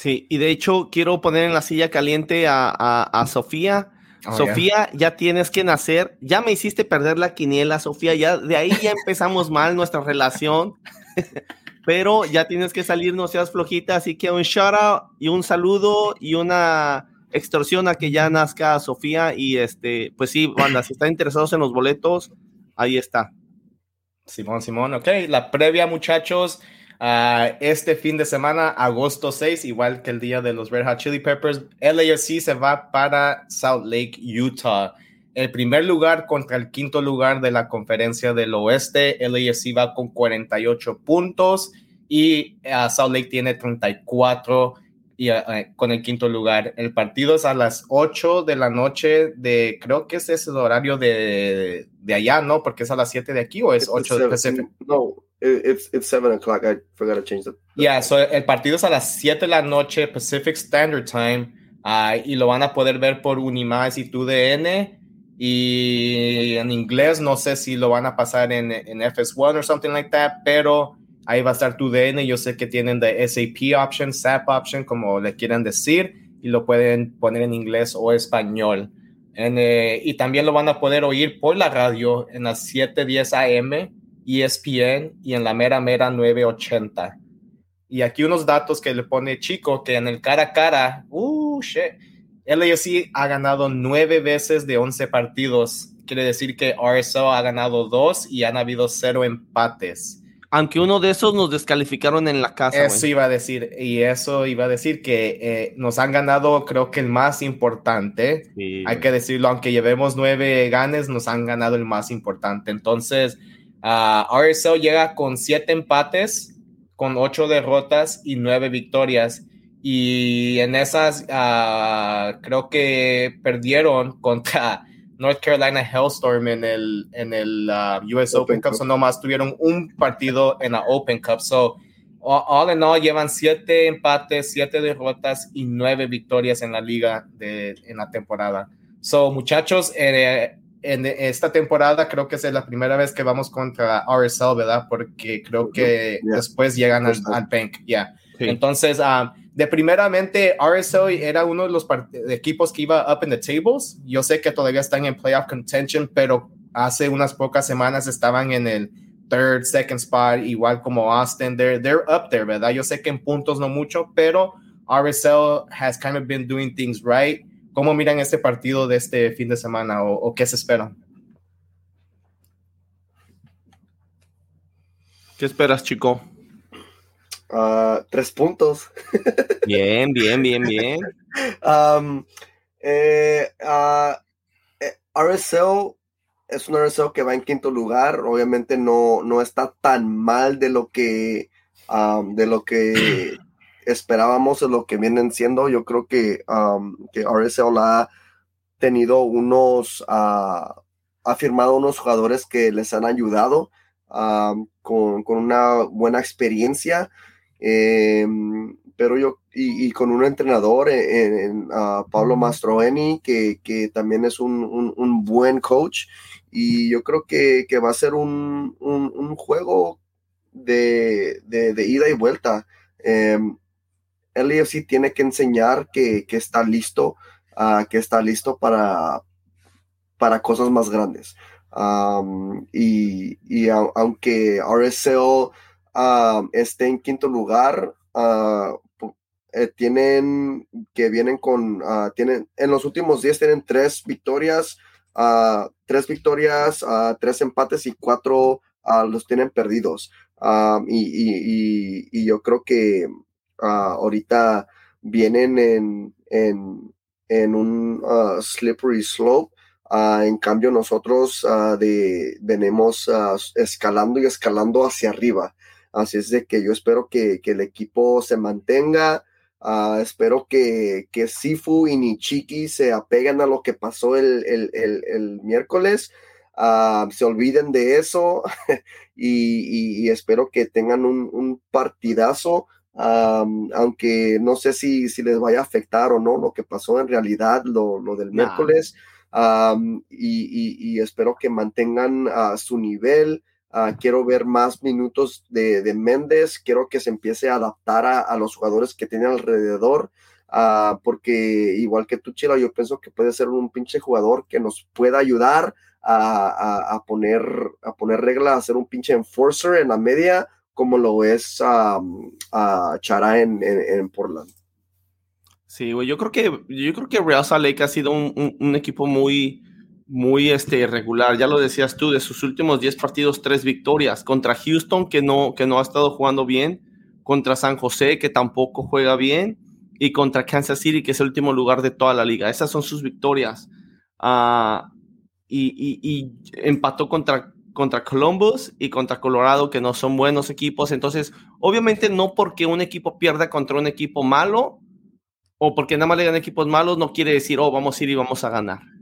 Sí, y de hecho quiero poner en la silla caliente a, a, a Sofía Oh, Sofía, ya tienes que nacer. Ya me hiciste perder la quiniela, Sofía. Ya de ahí ya empezamos mal nuestra relación. Pero ya tienes que salir, no seas flojita. Así que un shout out y un saludo y una extorsión a que ya nazca Sofía. Y este, pues sí, banda, si están interesados en los boletos, ahí está. Simón, Simón, ok. La previa, muchachos. Este fin de semana, agosto 6, igual que el día de los Red Hot Chili Peppers, LAFC se va para Salt Lake, Utah. El primer lugar contra el quinto lugar de la conferencia del oeste. LAFC va con 48 puntos y uh, Salt Lake tiene 34 y uh, con el quinto lugar. El partido es a las 8 de la noche de, creo que ese es el horario de, de allá, ¿no? Porque es a las 7 de aquí o es 8 de Pacific. No, it's, it's 7 o'clock. I forgot to change that. Yeah, so el partido es a las 7 de la noche Pacific Standard Time uh, y lo van a poder ver por Unimás y TUDN y en inglés no sé si lo van a pasar en, en FS1 or something like that, pero ahí va a estar TUDN. Yo sé que tienen de SAP option, SAP option, como le quieran decir, y lo pueden poner en inglés o español. En, eh, y también lo van a poder oír por la radio en las 7:10 AM ESPN y en la mera mera 980. Y aquí unos datos que le pone Chico, que en el cara a cara, uh, shit, LAFC ha ganado nueve veces de 11 partidos. Quiere decir que RSO ha ganado dos y han habido cero empates. Aunque uno de esos nos descalificaron en la casa. Eso iba a decir, y eso iba a decir que eh, nos han ganado, creo que el más importante. Hay que decirlo, aunque llevemos nueve ganes, nos han ganado el más importante. Entonces, Uh, RSL llega con siete empates, con ocho derrotas y nueve victorias. Y en esas uh, creo que perdieron contra North Carolina Hellstorm en el, en el uh, US Open, Cup. So nomás tuvieron un partido en la Open Cup. So all in all llevan siete empates, siete derrotas y nueve victorias en la liga de, en la temporada. So muchachos, eh, en esta temporada creo que es la primera vez que vamos contra RSL, ¿verdad? Porque creo que después llegan al, Bank, ya. Entonces, ah, de primeramente, RSL era uno de los equipos que iba up in the tables. Yo sé que todavía están en playoff contention, pero hace unas pocas semanas estaban en el third, second spot, igual como Austin. They're, they're up there, ¿verdad? Yo sé que en puntos no mucho, pero RSL has kind of been doing things right. ¿Cómo miran este partido de este fin de semana o, o qué se espera? ¿Qué esperas, chico? Uh, tres puntos. bien, bien, bien, bien. Um, eh, uh, RSL es un RSL que va en quinto lugar. Obviamente no, no está tan mal de lo que um, de lo que esperábamos, de lo que vienen siendo. Yo creo que, um, que RSL ha tenido unos, uh, ha firmado unos jugadores que les han ayudado um, con, con, una buena experiencia. Eh, pero yo, y, y, con un entrenador en, en uh, Pablo Mastroeni, que, que también es un, un, un, buen coach, y yo creo que, que va a ser un, un juego de, de, de, ida y vuelta. Eh, el AFC tiene que enseñar que, que está listo, uh, que está listo para, para cosas más grandes. Um, y, y a, aunque RSL uh, esté en quinto lugar, uh, tienen que vienen con, uh, tienen, en los últimos días tienen tres victorias, uh, tres victorias, uh, tres empates y cuatro los tienen perdidos. Y, yo creo que ahorita vienen en, en, en un slippery slope. en cambio, nosotros de, venimos escalando y escalando hacia arriba. Así es de que yo espero que, que el equipo se mantenga, Uh, espero que, que Sifu y Nichiki se apeguen a lo que pasó el, el, el, el miércoles, uh, se olviden de eso y, y, y, espero que tengan un, un partidazo, um, aunque no sé si, si, les vaya a afectar o no lo que pasó en realidad, lo, lo del nah. miércoles, um, y, y, espero que mantengan uh, su nivel. Uh, quiero ver más minutos de, de, Méndez, quiero que se empiece a adaptar a, a los jugadores que tiene alrededor, uh, porque igual que tú, Chila, yo pienso que puede ser un pinche jugador que nos pueda ayudar a, a, a poner, a poner regla, a ser un pinche enforcer en la media, como lo es a Chara en, en, Portland. Sí, güey, yo creo que yo creo que Real Salt Lake ha sido un, un equipo muy muy este, regular. Ya lo decías tú, de sus últimos 10 partidos, tres victorias. Contra Houston, que no, que no ha estado jugando bien. Contra San José, que tampoco juega bien. Y contra Kansas City, que es el último lugar de toda la liga. Esas son sus victorias. Uh, y, empató contra, contra Columbus y contra Colorado, que no son buenos equipos. Entonces, obviamente no porque un equipo pierda contra un equipo malo o porque nada más le dan equipos malos, no quiere decir, oh, vamos a ir y vamos a ganar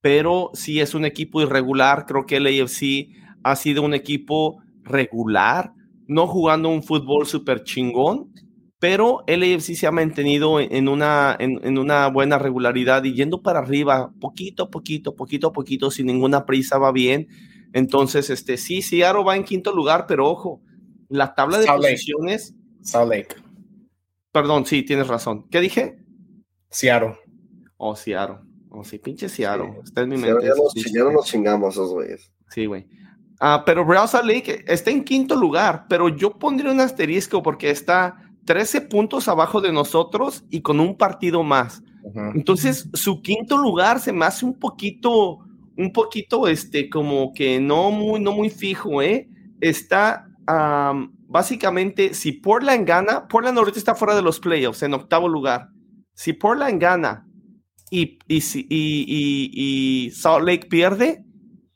pero sí es un equipo irregular. Creo que el AFC ha sido un equipo regular, no jugando un fútbol súper chingón, pero el AFC se ha mantenido en una, en, en, una buena regularidad y yendo para arriba, poquito a poquito, poquito a poquito, sin ninguna prisa, va bien. Entonces, este, sí, Seattle va en quinto lugar, pero ojo, la tabla de Salt posiciones. Salt Lake. Perdón, sí, tienes razón. ¿Qué dije? Seattle. Oh, Seattle. Oh, sí, pinche Seattle. Sí. Está en mi mente. Ya, nos, ya no nos chingamos esos güeyes. Sí, güey. Uh, pero Real Salt Lake está en quinto lugar, pero yo pondría un asterisco porque está 13 puntos abajo de nosotros y con un partido más. Uh -huh. Entonces, su quinto lugar se me hace un poquito, un poquito, este, como que no muy, no muy fijo, ¿eh? Está, um, básicamente, si Portland gana, Portland ahorita está fuera de los playoffs, en octavo lugar. Si Portland gana y, y, y, y, Salt Lake pierde,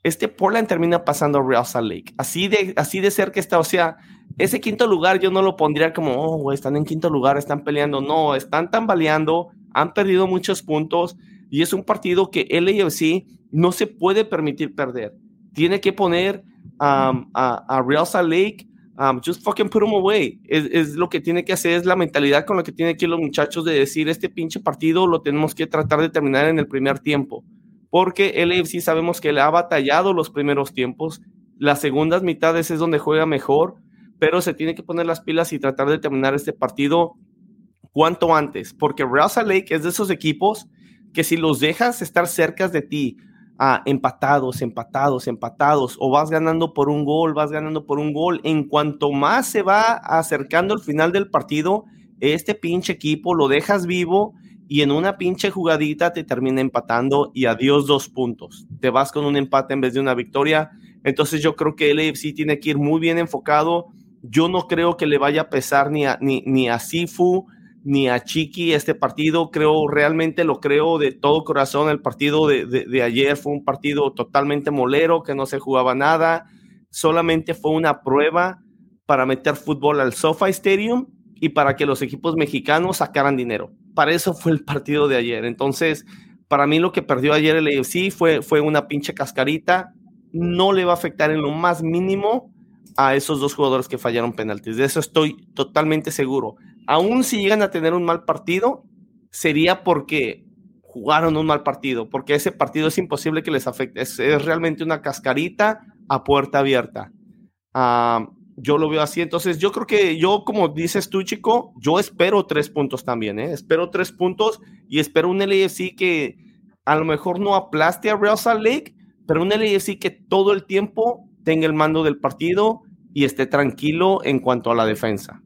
este Portland termina pasando a Real Salt Lake. Así de, así de cerca está, o sea, ese quinto lugar yo no lo pondría como, oh, están en quinto lugar, están peleando. No, están tambaleando, han perdido muchos puntos y es un partido que LAFC no se puede permitir perder. Tiene que poner um, a, a Real Salt Lake Um, just fucking put them away. Es, es, lo que tiene que hacer, es la mentalidad con la que tienen que los muchachos de decir, este pinche partido lo tenemos que tratar de terminar en el primer tiempo. Porque el AFC sabemos que le ha batallado los primeros tiempos, las segundas mitades es donde juega mejor, pero se tiene que poner las pilas y tratar de terminar este partido cuanto antes, porque Real Salt Lake es de esos equipos que si los dejas estar cerca de ti a empatados, empatados, empatados, o vas ganando por un gol, vas ganando por un gol. En cuanto más se va acercando el final del partido, este pinche equipo lo dejas vivo y en una pinche jugadita te termina empatando y adiós dos puntos. Te vas con un empate en vez de una victoria. Entonces yo creo que el AFC tiene que ir muy bien enfocado. Yo no creo que le vaya a pesar ni a, ni, ni a Sifu ni a Chiqui este partido. Creo, realmente lo creo de todo corazón. El partido de, de, ayer fue un partido totalmente molero, que no se jugaba nada. Solamente fue una prueba para meter fútbol al SoFi Stadium y para que los equipos mexicanos sacaran dinero. Para eso fue el partido de ayer. Entonces, para mí lo que perdió ayer el AFC fue, fue una pinche cascarita. No le va a afectar en lo más mínimo a esos dos jugadores que fallaron penaltis. De eso estoy totalmente seguro. Aún si llegan a tener un mal partido, sería porque jugaron un mal partido, porque ese partido es imposible que les afecte. Es, realmente una cascarita a puerta abierta. Ah, yo lo veo así. Entonces, yo creo que yo, como dices tú, chico, yo espero tres puntos también, ¿eh? Espero tres puntos y espero un LAFC que a lo mejor no aplaste a Real Salt Lake, pero un LAFC que todo el tiempo tenga el mando del partido y esté tranquilo en cuanto a la defensa.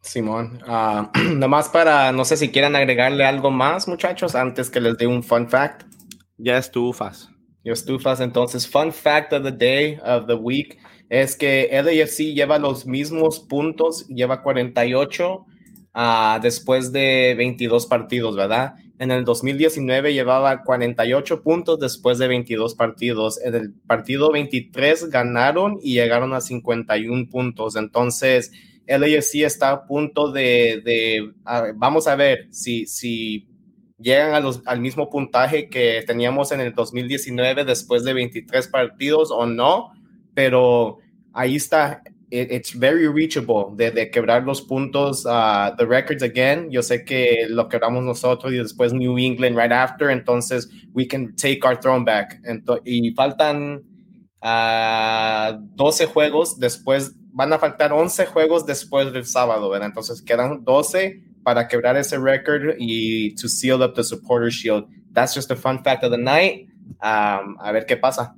Simón, uh, nomás para, no sé si quieran agregarle algo más, muchachos, antes que les dé un fun fact. Ya estufas. Ya estufas, entonces, fun fact of the day, of the week es que LAFC lleva los mismos puntos, lleva 48 ah, después de 22 partidos, ¿verdad? En el 2019 llevaba 48 puntos después de 22 partidos. En el partido 23 ganaron y llegaron a 51 puntos. Entonces, LAFC está a punto de, vamos a ver si, si llegan al mismo puntaje que teníamos en el 2019 después de 23 partidos o no pero ahí está, it's very reachable de, quebrar los puntos, uh, the records again. Yo sé que lo quebramos nosotros y después New England right after, entonces we can take our throne back. y faltan uh, ah, 12 juegos después, van a faltar 11 juegos después del sábado, ¿verdad? Entonces quedan 12 para quebrar ese record y to seal up the supporter shield. That's just a fun fact of the night. Um, a ver qué pasa.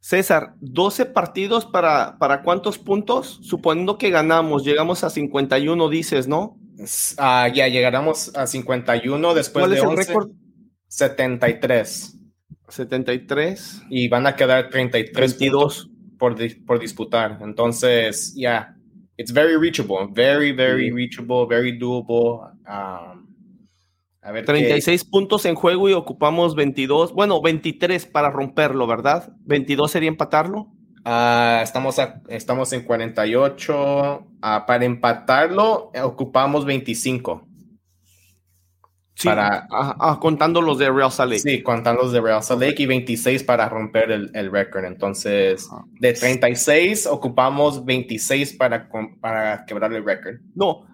César, 12 partidos para, para cuántos puntos? Suponiendo que ganamos, llegamos a 51, dices, ¿no? Ah, ya llegaremos a 51 después de 11. récord? 73. 73. Y van a quedar 33 22 por, por disputar. Entonces, ya, it's very reachable, very, very reachable, very doable. Um, a ver 36 puntos en juego y ocupamos 22, bueno, 23 para romperlo, ¿verdad? 22 sería empatarlo. Uh, estamos, estamos en 48. Uh, ah, para empatarlo, ocupamos 25. Sí, para, contando los de Real Salt Lake. Sí, contando los de Real Salt Lake y 26 para romper el, el récord. Entonces, de 36 ocupamos 26 para, para quebrar el récord. No,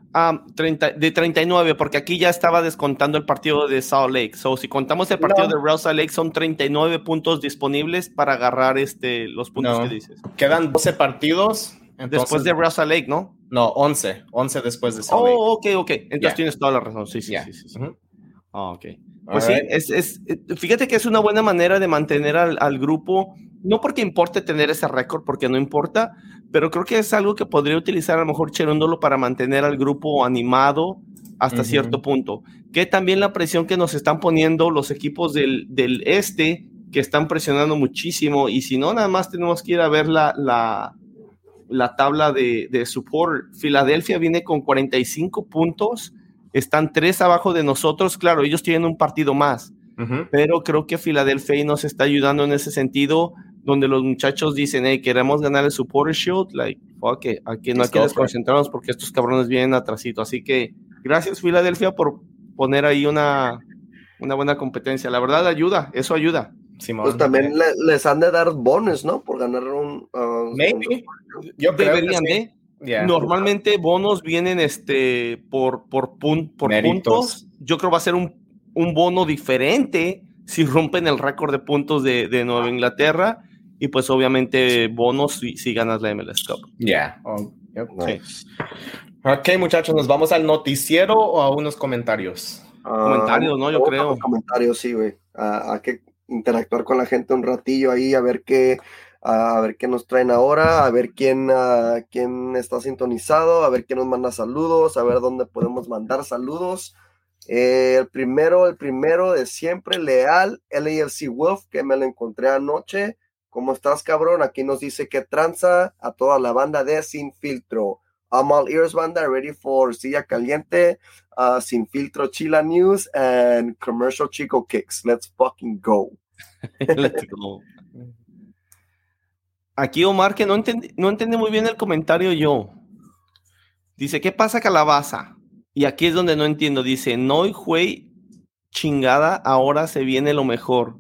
30, de 39, porque aquí ya estaba descontando el partido de Salt Lake. So, si contamos el partido de Real Salt Lake, son 39 puntos disponibles para agarrar este, los puntos que dices. Quedan 12 partidos. después de Real Salt Lake, ¿no? No, 11. 11 después de Salt Lake. Oh, ok, ok. Entonces tienes toda la razón. Sí, sí, sí. sí, ah, ok. Pues sí, es, es, eh, fíjate que es una buena manera de mantener al, al grupo, no porque importe tener ese récord, porque no importa, pero creo que es algo que podría utilizar a lo mejor Cherondolo para mantener al grupo animado hasta cierto punto. Que también la presión que nos están poniendo los equipos del, del, este, que están presionando muchísimo, y si no, nada más tenemos que ir a ver la, la, la tabla de, de support. Filadelfia viene con 45 puntos, están tres abajo de nosotros, claro, ellos tienen un partido más, pero creo que Filadelfia nos está ayudando en ese sentido donde los muchachos dicen, hey, queremos ganar el Supporter Shield, like, fuck aquí no hay que desconcentrarnos porque estos cabrones vienen atrasito. Así que gracias, Filadelfia, por poner ahí una, una buena competencia. La verdad, ayuda, eso ayuda. Pues también les han de dar bonos, ¿no? Por ganar un. Uh, Maybe. Yo Deberían de. Normalmente bonos vienen este, por, por, por puntos. Yo creo que va a ser un, un bono diferente si rompen el récord de puntos de, de Nueva Inglaterra y pues obviamente bonos si, si ganas la MLS Cup. Ya. Oh, ok, muchachos, ¿nos vamos al noticiero o a unos comentarios? comentarios, ¿no? Yo creo. Comentarios, sí, güey. ¿A, qué, interactuar con la gente un ratillo ahí, a ver qué, a ver qué nos traen ahora, a ver quién, ah, quién está sintonizado, a ver quién nos manda saludos, a ver dónde podemos mandar saludos. Eh, el primero, el primero de siempre, leal, LAFC Wolf, que me lo encontré anoche. ¿Cómo estás, cabrón? Aquí nos dice que tranza a toda la banda de Sin Filtro. I'm all ears, banda, ready for Silla Caliente, uh, Sin Filtro Chila News, and Commercial Chico Kicks. Let's fucking go. Let's go. Aquí Omar, que no entiende, no entiende muy bien el comentario yo. Dice, ¿qué pasa calabaza? Y aquí es donde no entiendo. Dice, no, güey, chingada, ahora se viene lo mejor.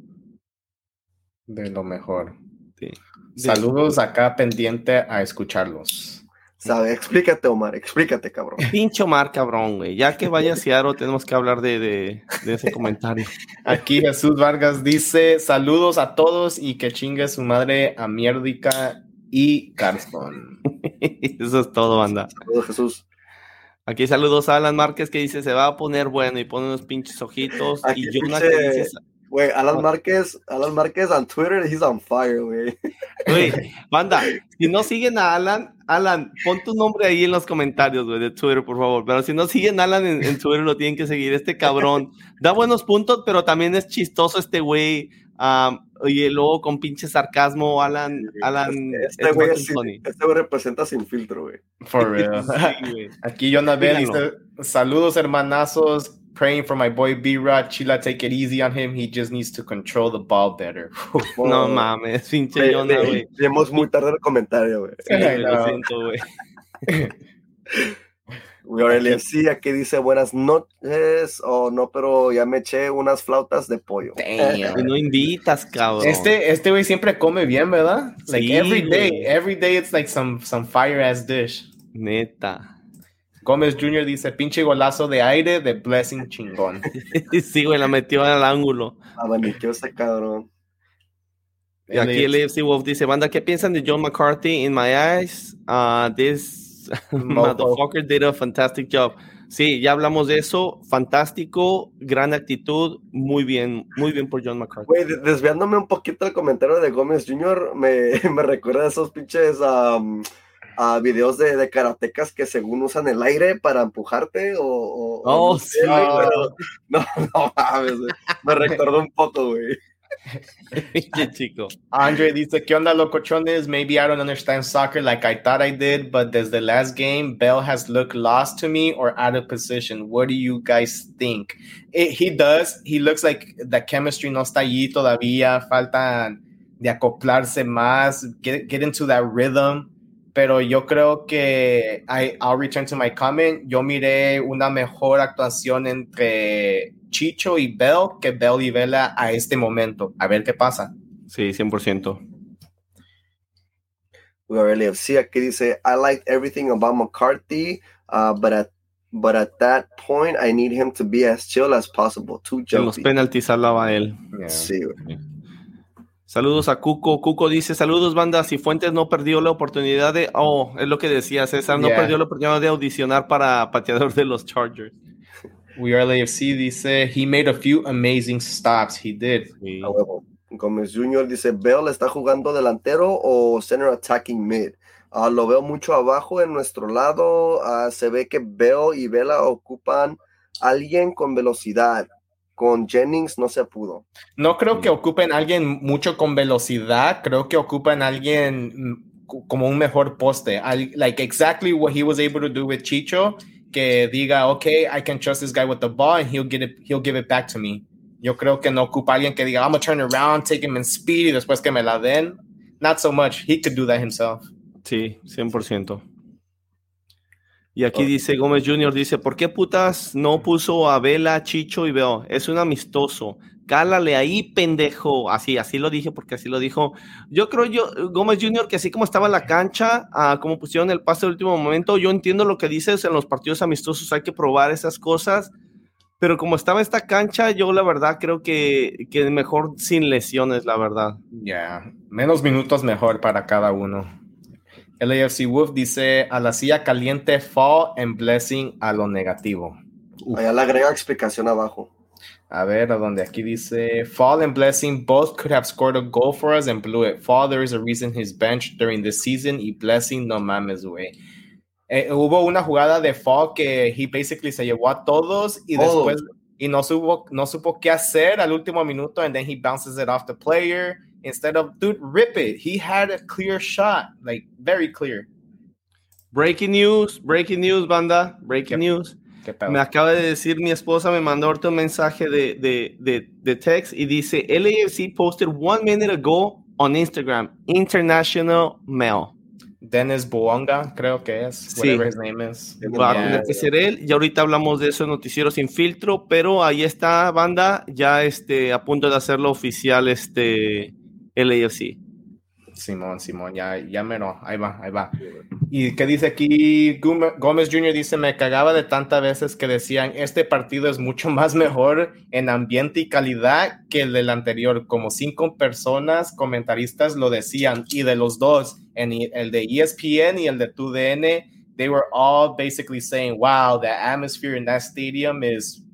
De lo mejor. Sí. Saludos acá pendiente a escucharlos. ¿Sabe? Explícate, Omar, explícate, cabrón. Pincho Omar, cabrón, güey. Ya que vaya a Seattle, tenemos que hablar de, de, de, ese comentario. Aquí Jesús Vargas dice: Saludos a todos y que chingue su madre a Mierdica y Carston. Eso es todo, banda. Saludos, Jesús. Aquí saludos a Alan Márquez que dice: Se va a poner bueno y pone unos pinches ojitos. Aquí y Jonah dice: Güey, Alan Márquez, Alan Márquez on Twitter, he's on fire, güey. Güey, banda, si no siguen a Alan, Alan, pon tu nombre ahí en los comentarios, güey, de Twitter, por favor. Pero si no siguen a Alan en, en, Twitter, lo tienen que seguir. Este cabrón da buenos puntos, pero también es chistoso este güey. Um, oye, luego con pinche sarcasmo, Alan, Alan. Este güey este representa sin filtro, güey. For real. Sí, Aquí Jonathan dice, saludos hermanazos, praying for my boy B Rod. Chila, take it easy on him. He just needs to control the ball better. no mames, pinche Jonah, güey. Leemos muy tarde el comentario, güey. Sí, lo siento, güey. Aurelio sí, aquí dice buenas noches o oh, no, pero ya me eché unas flautas de pollo. Damn. no invitas, cabrón. Este, este güey siempre come bien, ¿verdad? Like sí, every day, wey. every day it's like some, some fire ass dish. Neta. Gómez Jr. dice, pinche golazo de aire de Blessing chingón. sí, güey, la metió al ángulo. Abaniqueó ese cabrón. Y aquí el AFC Wolf dice, banda, ¿qué piensan de John McCarthy? In my eyes, uh, this motherfucker did a fantastic job. Sí, ya hablamos de eso. Fantástico, gran actitud, muy bien, muy bien por John McCarthy. Güey, desviándome un poquito del comentario de Gómez Jr., me, me recuerda a esos pinches... Um, a videos de, de, karatecas que según usan el aire para empujarte o... o oh, no, sí. No, no, no mames, me recordó un poco, güey. Qué chico. Andre dice, ¿qué onda, locochones? Maybe I don't understand soccer like I thought I did, but does the last game, Bell has looked lost to me or out of position. What do you guys think? It, he does. He looks like the chemistry no está allí todavía. Falta de acoplarse más, get, get into that rhythm pero yo creo que I, I'll return to my comment. Yo miré una mejor actuación entre Chicho y Bell que Bell y Vela a este momento. A ver qué pasa. Sí, 100%. Gabriel sí, aquí dice, I liked everything about McCarthy, uh, but at but at that point I need him to be as chill as possible. Too En los penaltis hablaba él. Yeah. Sí, güey. Saludos a Cuco. Cuco dice, saludos banda, si Fuentes no perdió la oportunidad de, oh, es lo que decía César, no yeah. perdió la oportunidad de audicionar para pateador de los Chargers. We are LAFC dice, he made a few amazing stops, he did. Sí. Gómez Jr. dice, Bell está jugando delantero o center attacking mid. Uh, lo veo mucho abajo en nuestro lado, uh, se ve que Bell y Vela ocupan alguien con velocidad con Jennings no se pudo. No creo que ocupen a alguien mucho con velocidad, creo que ocupan a alguien como un mejor poste, like exactly what he was able to do with Chicho, que diga, okay, I can trust this guy with the ball and he'll get it, he'll give it back to me. Yo creo que no ocupa a alguien que diga, I'm gonna turn around, take him in speed y después que me la den. Not so much. He could do that himself. Sí, 100%. Y aquí dice Gómez Jr. dice, ¿por qué putas no puso a Vela, Chicho y Veo? Es un amistoso. Cálale ahí, pendejo. Así, así lo dije porque así lo dijo. Yo creo yo, Gómez Jr., que así como estaba en la cancha, ah, como pusieron el pase de último momento, yo entiendo lo que dices en los partidos amistosos, hay que probar esas cosas. Pero como estaba esta cancha, yo la verdad creo que, que mejor sin lesiones, la verdad. Ya, yeah. menos minutos mejor para cada uno. LAFC Wolf dice a la silla caliente fall and blessing a lo negativo. Uf. Allá le agrega explicación abajo. A ver, a donde aquí dice Fall and Blessing both could have scored a goal for us and blew it. Fall, there is a reason he's benched during the season. Y Blessing, no mames, güey. Eh, hubo una jugada de Fall que he basically se llevó a todos y Todos. después y no supo no supo qué hacer al último minuto and then he bounces it off the player instead of dude rip it. He had a clear shot, like very clear. Breaking news, breaking news, banda, breaking Qué- news. Me acaba de decir mi esposa, me mandó ahorita un mensaje de, de, de, de text y dice, LAFC posted one minute ago on Instagram, International Mail. Dennis Buonga, creo que es, Sí. whatever his name is. Va a tener que ser él. Y ahorita hablamos de eso en Noticiero Sin Filtro, pero ahí está, banda, ya este, a punto de hacerlo oficial este LAFC. Simón, Simón, ya, ya mero, ahí va, ahí va. ¿Y qué dice aquí? Gómez Jr. dice, me cagaba de tantas veces que decían, este partido es mucho más mejor en ambiente y calidad que el del anterior. Como cinco personas, comentaristas lo decían, y de los dos, en el de ESPN y el de TUDN, they were all basically saying, wow, the atmosphere in that stadium is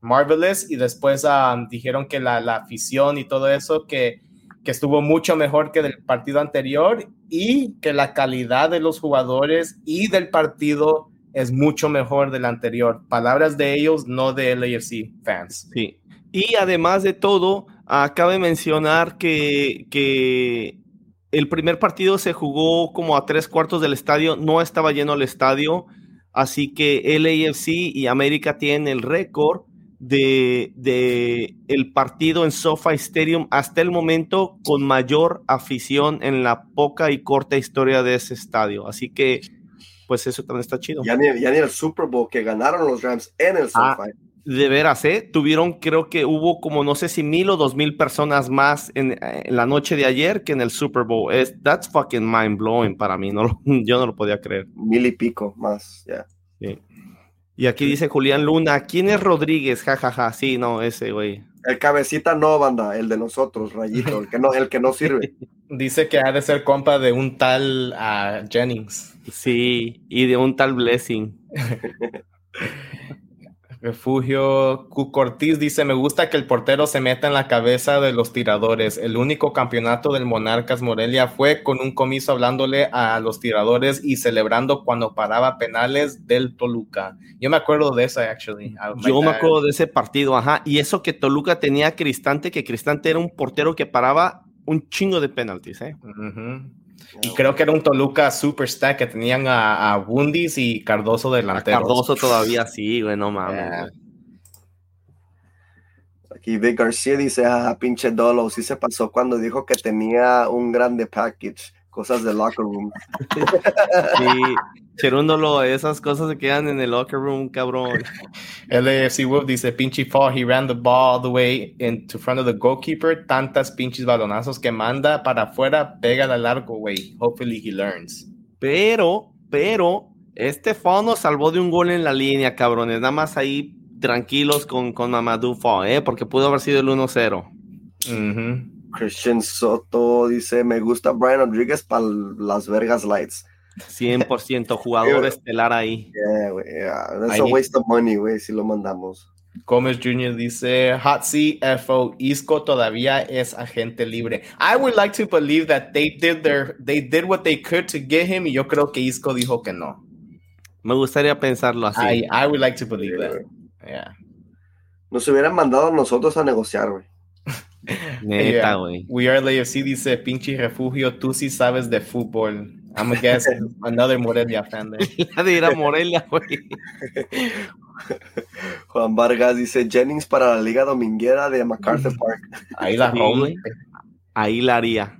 marvelous. Y después um, dijeron que la, la afición y todo eso, que que estuvo mucho mejor que del partido anterior y que la calidad de los jugadores y del partido es mucho mejor del anterior. Palabras de ellos, no de LAFC fans. Sí. Y además de todo, acaba de mencionar que, que el primer partido se jugó como a tres cuartos del estadio, no estaba lleno el estadio, así que LAFC y América tienen el récord de, de el partido en SoFi Stadium hasta el momento con mayor afición en la poca y corta historia de ese estadio. Así que, pues eso también está chido. Ya ni, ya ni el Super Bowl que ganaron los Rams en el Ah, SoFi. De veras, ¿eh? Tuvieron, creo que hubo como no sé si mil o dos mil personas más en, en la noche de ayer que en el Super Bowl. Es, that's fucking mind blowing para mí. No, yo no lo podía creer. Mil y pico más, ya. Sí. Y aquí dice Julián Luna, ¿quién es Rodríguez? Ja, ja, ja. Sí, no, ese güey. El cabecita no, banda, el de nosotros, rayito, el que no, el que no sirve. Dice que ha de ser compa de un tal ah, Jennings. Sí, y de un tal Blessing. Refugio Q. Cortiz dice, me gusta que el portero se meta en la cabeza de los tiradores. El único campeonato del Monarcas Morelia fue con un comiso hablándole a los tiradores y celebrando cuando paraba penales del Toluca. Yo me acuerdo de eso, actually. Yo me acuerdo de ese partido, ajá. Y eso que Toluca tenía a Cristante, que Cristante era un portero que paraba un chingo de penaltis, ¿eh? Y creo que era un Toluca super stack que tenían a, a Bundis y Cardoso A delanteros. Cardoso todavía sí, güey, no mames. Yeah. Aquí Vic García dice, ah, pinche Dolo, sí se pasó cuando dijo que tenía un grande package, cosas de locker room. Sí, Cherúndolo, esas cosas se quedan en el locker room, cabrón. LAFC Wolf dice, pinche fall, he ran the ball all the way into front of the goalkeeper. Tantas pinches balonazos que manda para afuera, pega al largo, güey. Hopefully he learns. Pero, pero, este Fall nos salvó de un gol en la línea, cabrones. Nada más ahí tranquilos con, con Mamadou Fall, ¿eh? Porque pudo haber sido el 1-0. Ujú. Christian Soto dice, me gusta Brian Rodríguez para las Vergas Lights. 100% jugador estelar ahí. Yeah, güey, yeah. That's I a need- waste of money, güey, si lo mandamos. Gómez Jr. dice, Hot CFO, Isco todavía es agente libre. I would like to believe that they did their, they did what they could to get him, y yo creo que Isco dijo que no. Me gustaría pensarlo así. I, I would like to believe Sí, that. Yeah. Nos hubieran mandado a nosotros a negociar, güey. Neta, Yeah. güey. We are LAFC dice, pinche refugio, tú sí sabes de fútbol. I'm a guess another Morelia fan there. La de ir a Morelia, güey. Juan Vargas dice, Jennings para la Liga Dominguera de MacArthur Park. Ahí la home. Ahí la haría.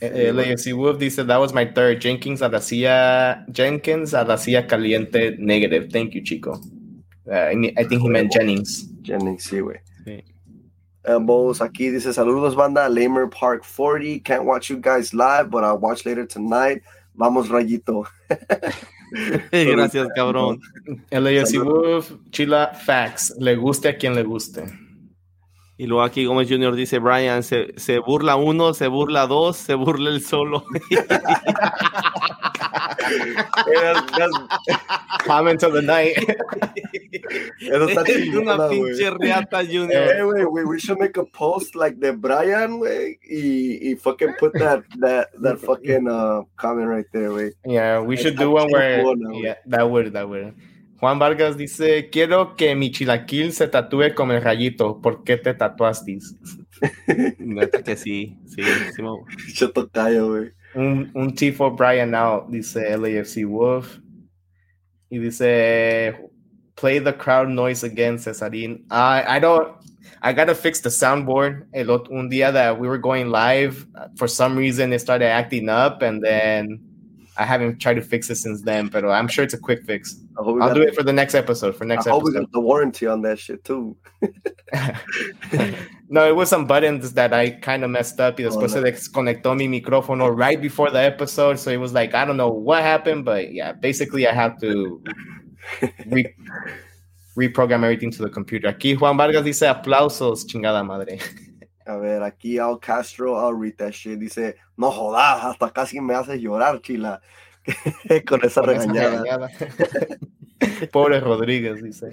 Eh, LAFC Wolf dice, that was my third. Jenkins a la silla, Jenkins a la silla caliente negative. Thank you, chico. Uh, I, I think he meant Jennings. Jennings, sí, güey. Sí. Ambos aquí dice, saludos banda, Lamer Park 40. Can't watch you guys live, but I'll watch later tonight. Vamos, Rayito. Gracias, cabrón. LAFC Wolf, Chila Facts. Le guste a quien le guste. Y luego aquí Gómez Jr. dice, Brian, se, se burla uno, se burla dos, se burla el solo. Comment of the night. Eso está Es una pinche riata, Junior. Hey, güey, we, we should make a post like the Brian, güey, y, y fucking put that, that, that fucking uh, comment right there, güey. Yeah, we should do one where. güey. Yeah, that would, that would. Juan Vargas dice: Quiero que mi chilaquil se tatúe con el rayito. ¿Por qué te tatuaste? Neta que sí, sí, sí. me- Yo tocayo, güey. Un, un T4 Brian out, dice LAFC Wolf. Y dice: Play the crowd noise again, Cesarín. I, I don't. I gotta fix the soundboard. El ot- un día that we were going live, uh, for some reason it started acting up, and then I haven't tried to fix it since then. But I'm sure it's a quick fix. I hope we I'll do it for the next episode. For I next hope we episode. got the warranty on that shit too. no, it was some buttons that I kind of messed up. Oh, después no. se desconectó mi micrófono right before the episode. So it was like, I don't know what happened, but yeah, basically I have to re- reprogram everything to the computer. Aquí Juan Vargas dice aplausos, chingada madre. A ver, aquí Al Castro, that shit. Dice, no jodas, hasta casi me haces llorar, chila. Con esa Con esa regañada. Pobre Rodríguez, dice.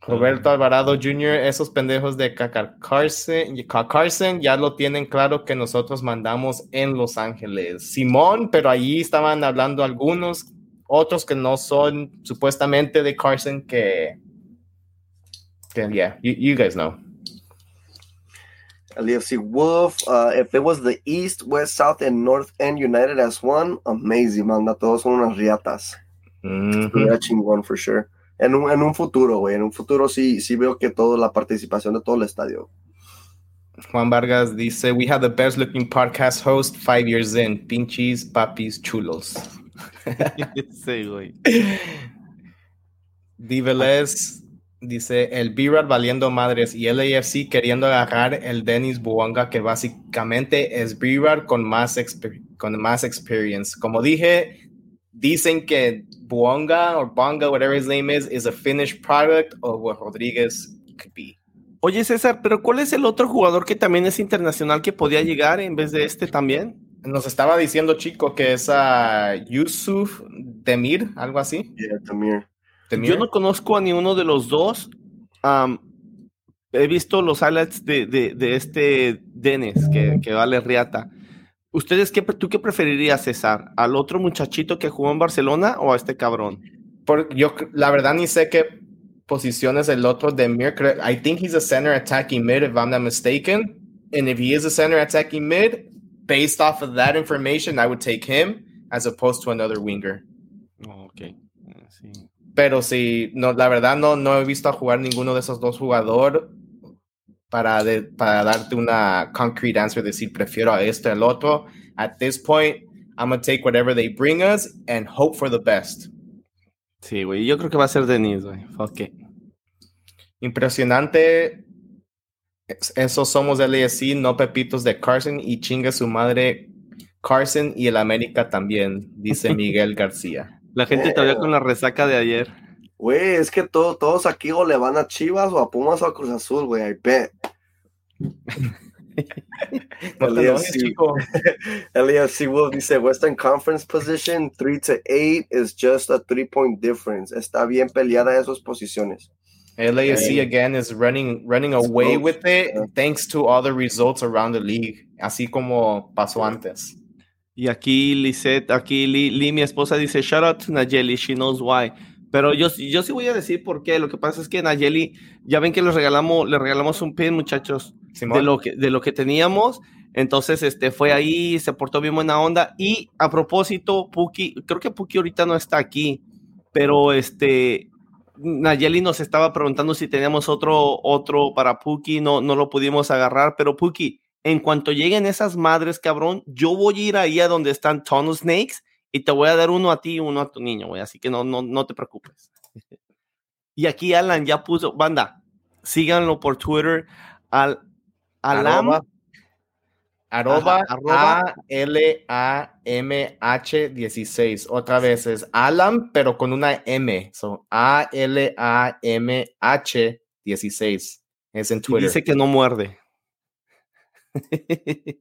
Roberto Alvarado Jr., esos pendejos de Carson, Ca- Carson ya lo tienen claro que nosotros mandamos en Los Ángeles. Simón, pero allí estaban hablando algunos, otros que no son supuestamente de Carson que, que yeah, you, you guys know. LAFC Wolf, uh, if it was the East, West, South, and North End united as one, amazing, manda. Todos son unas riatas. Mhm. Estuviera chingón, for sure. En un, en un futuro, güey. En un futuro sí, sí veo que toda la participación de todo el estadio. Juan Vargas dice, we have the best looking podcast host five years in. Pinches, papis, chulos. Sí, güey. Diveles dice el B-Rad valiendo madres y LAFC queriendo agarrar el Dennis Buonga que básicamente es B-Rad con más con más experience. Como dije, dicen que Buonga o Bonga, whatever his name is, is a finished product of what Rodriguez could be. Oye, César, pero ¿cuál es el otro jugador que también es internacional que podía llegar en vez de este también? Nos estaba diciendo Chico que es a Yusuf Demir, algo así. Yeah. Demir. Yo no conozco a ninguno de los dos. Am, he visto los highlights de, de- de este Dennis, que, que vale Riata. ¿Ustedes qué, tú qué preferirías, César? ¿Al otro muchachito que jugó en Barcelona o a este cabrón? Por- yo la verdad ni sé qué posición es el otro de Mir. I think he's a center attacking mid, if I'm not mistaken. And if he is a center attacking mid, based off of that information, I would take him as opposed to another winger. Oh, ok. Eh, Sí. Pero si no, la verdad no, no he visto a jugar ninguno de esos dos jugadores para, de- para darte una concrete answer, decir prefiero a este al otro. At this point, I'm gonna take whatever they bring us and hope for the best. Sí, güey. Yo creo que va a ser Denis, güey. Fuck it. Impresionante. Es- Esos somos LAFC, no pepitos de Carson y chinga su madre Carson y el América también, dice Miguel García. La gente todavía con la resaca de ayer. Güey, es que todo- todos aquí o le van a Chivas o a Pumas o a Cruz Azul, güey. I bet. No chico. LAFC Wolf dice Western Conference position 3 to 8 is just a 3 point difference. Está bien peleada esas posiciones. LAFC Hey. again is running running away with it yeah. thanks to all the results around the league, así como pasó antes. Y aquí Lisette, aquí Li, Li, mi esposa, dice, shout out to Nayeli, she knows why. Pero yo, yo sí voy a decir por qué. Lo que pasa es que Nayeli, ya ven que les regalamos, les regalamos un pin, muchachos, de lo que, de lo que teníamos. Entonces, este, fue ahí, se portó bien buena onda. Y a propósito, Puki, creo que Puki ahorita no está aquí, pero este, Nayeli nos estaba preguntando si teníamos otro, otro para Puki, no, no lo pudimos agarrar, pero Puki, en cuanto lleguen esas madres, cabrón, yo voy a ir ahí a donde están Tunnel Snakes y te voy a dar uno a ti y uno a tu niño, güey, así que no, no, no te preocupes. Y aquí Alan ya puso, banda, síganlo por Twitter, al, Alam, Arroba, arroba, Ajá, arroba. A L A M H 16. Otra vez es Alam, pero con una M. So A L A M H 16. Es en y Twitter. dice que no muerde.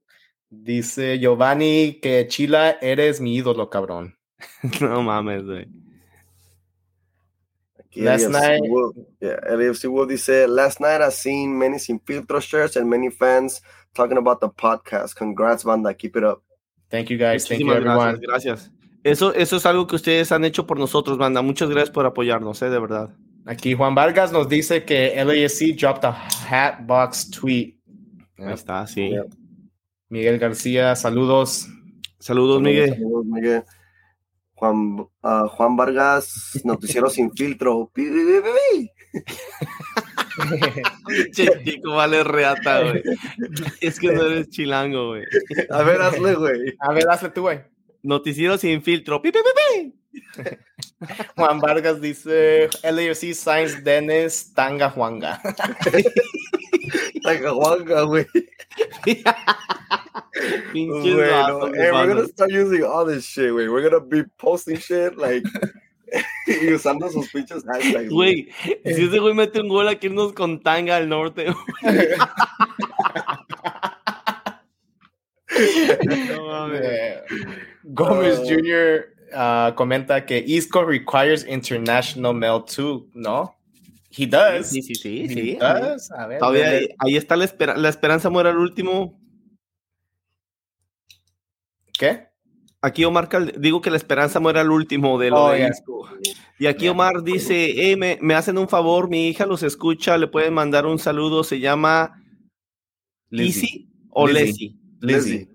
Dice Giovanni que Chila eres mi ídolo, cabrón. no mames, güey. Aquí Last night- World, yeah, LAFC World dice, last night I seen many sin filtro shirts and many fans talking about the podcast. Congrats, banda. Keep it up. Thank you guys. Thank you Muchísimas everyone. gracias, gracias. Eso, eso es algo que ustedes han hecho por nosotros, banda. Muchas gracias por apoyarnos, eh, de verdad. Aquí Juan Vargas nos dice que LAFC dropped a Hatbox tweet. Ahí está, sí. Miguel García, saludos. Saludos, Miguel. Saludos, Miguel. Juan, ah, Juan Vargas, Noticiero sin filtro. Che, chico, vale reata, güey. Es que no eres chilango, güey. A ver, hazle, güey. A ver, hazle tú, güey. Noticiero sin filtro. Pi, pi, pi, pi. Juan Vargas dice LAFC signs Dennis Tanga Juanga. Tacahuanga, güey. Pinches Bueno, vatos, hey, we're gonna start using all this shit, güey. We're gonna be posting shit, like, y usando sus pinches hashtags. Güey, si ese güey mete un gol aquí irnos con tanga al norte. No mames. Eh, Gómez Uh, Jr. uh, comenta que East Coast requires international mail too, ¿no? He does. Sí, sí, sí, He sí. does. A ver, Todavía ahí, ahí está la, espera- la esperanza muere al último. ¿Qué? Aquí Omar digo que la esperanza muere al último de lo Oh, de yeah. Isco. Y aquí Omar dice, "Hey, me, me hacen un favor, mi hija los escucha, le pueden mandar un saludo, se llama Lizzie. Easy o Lizzie. Leslie.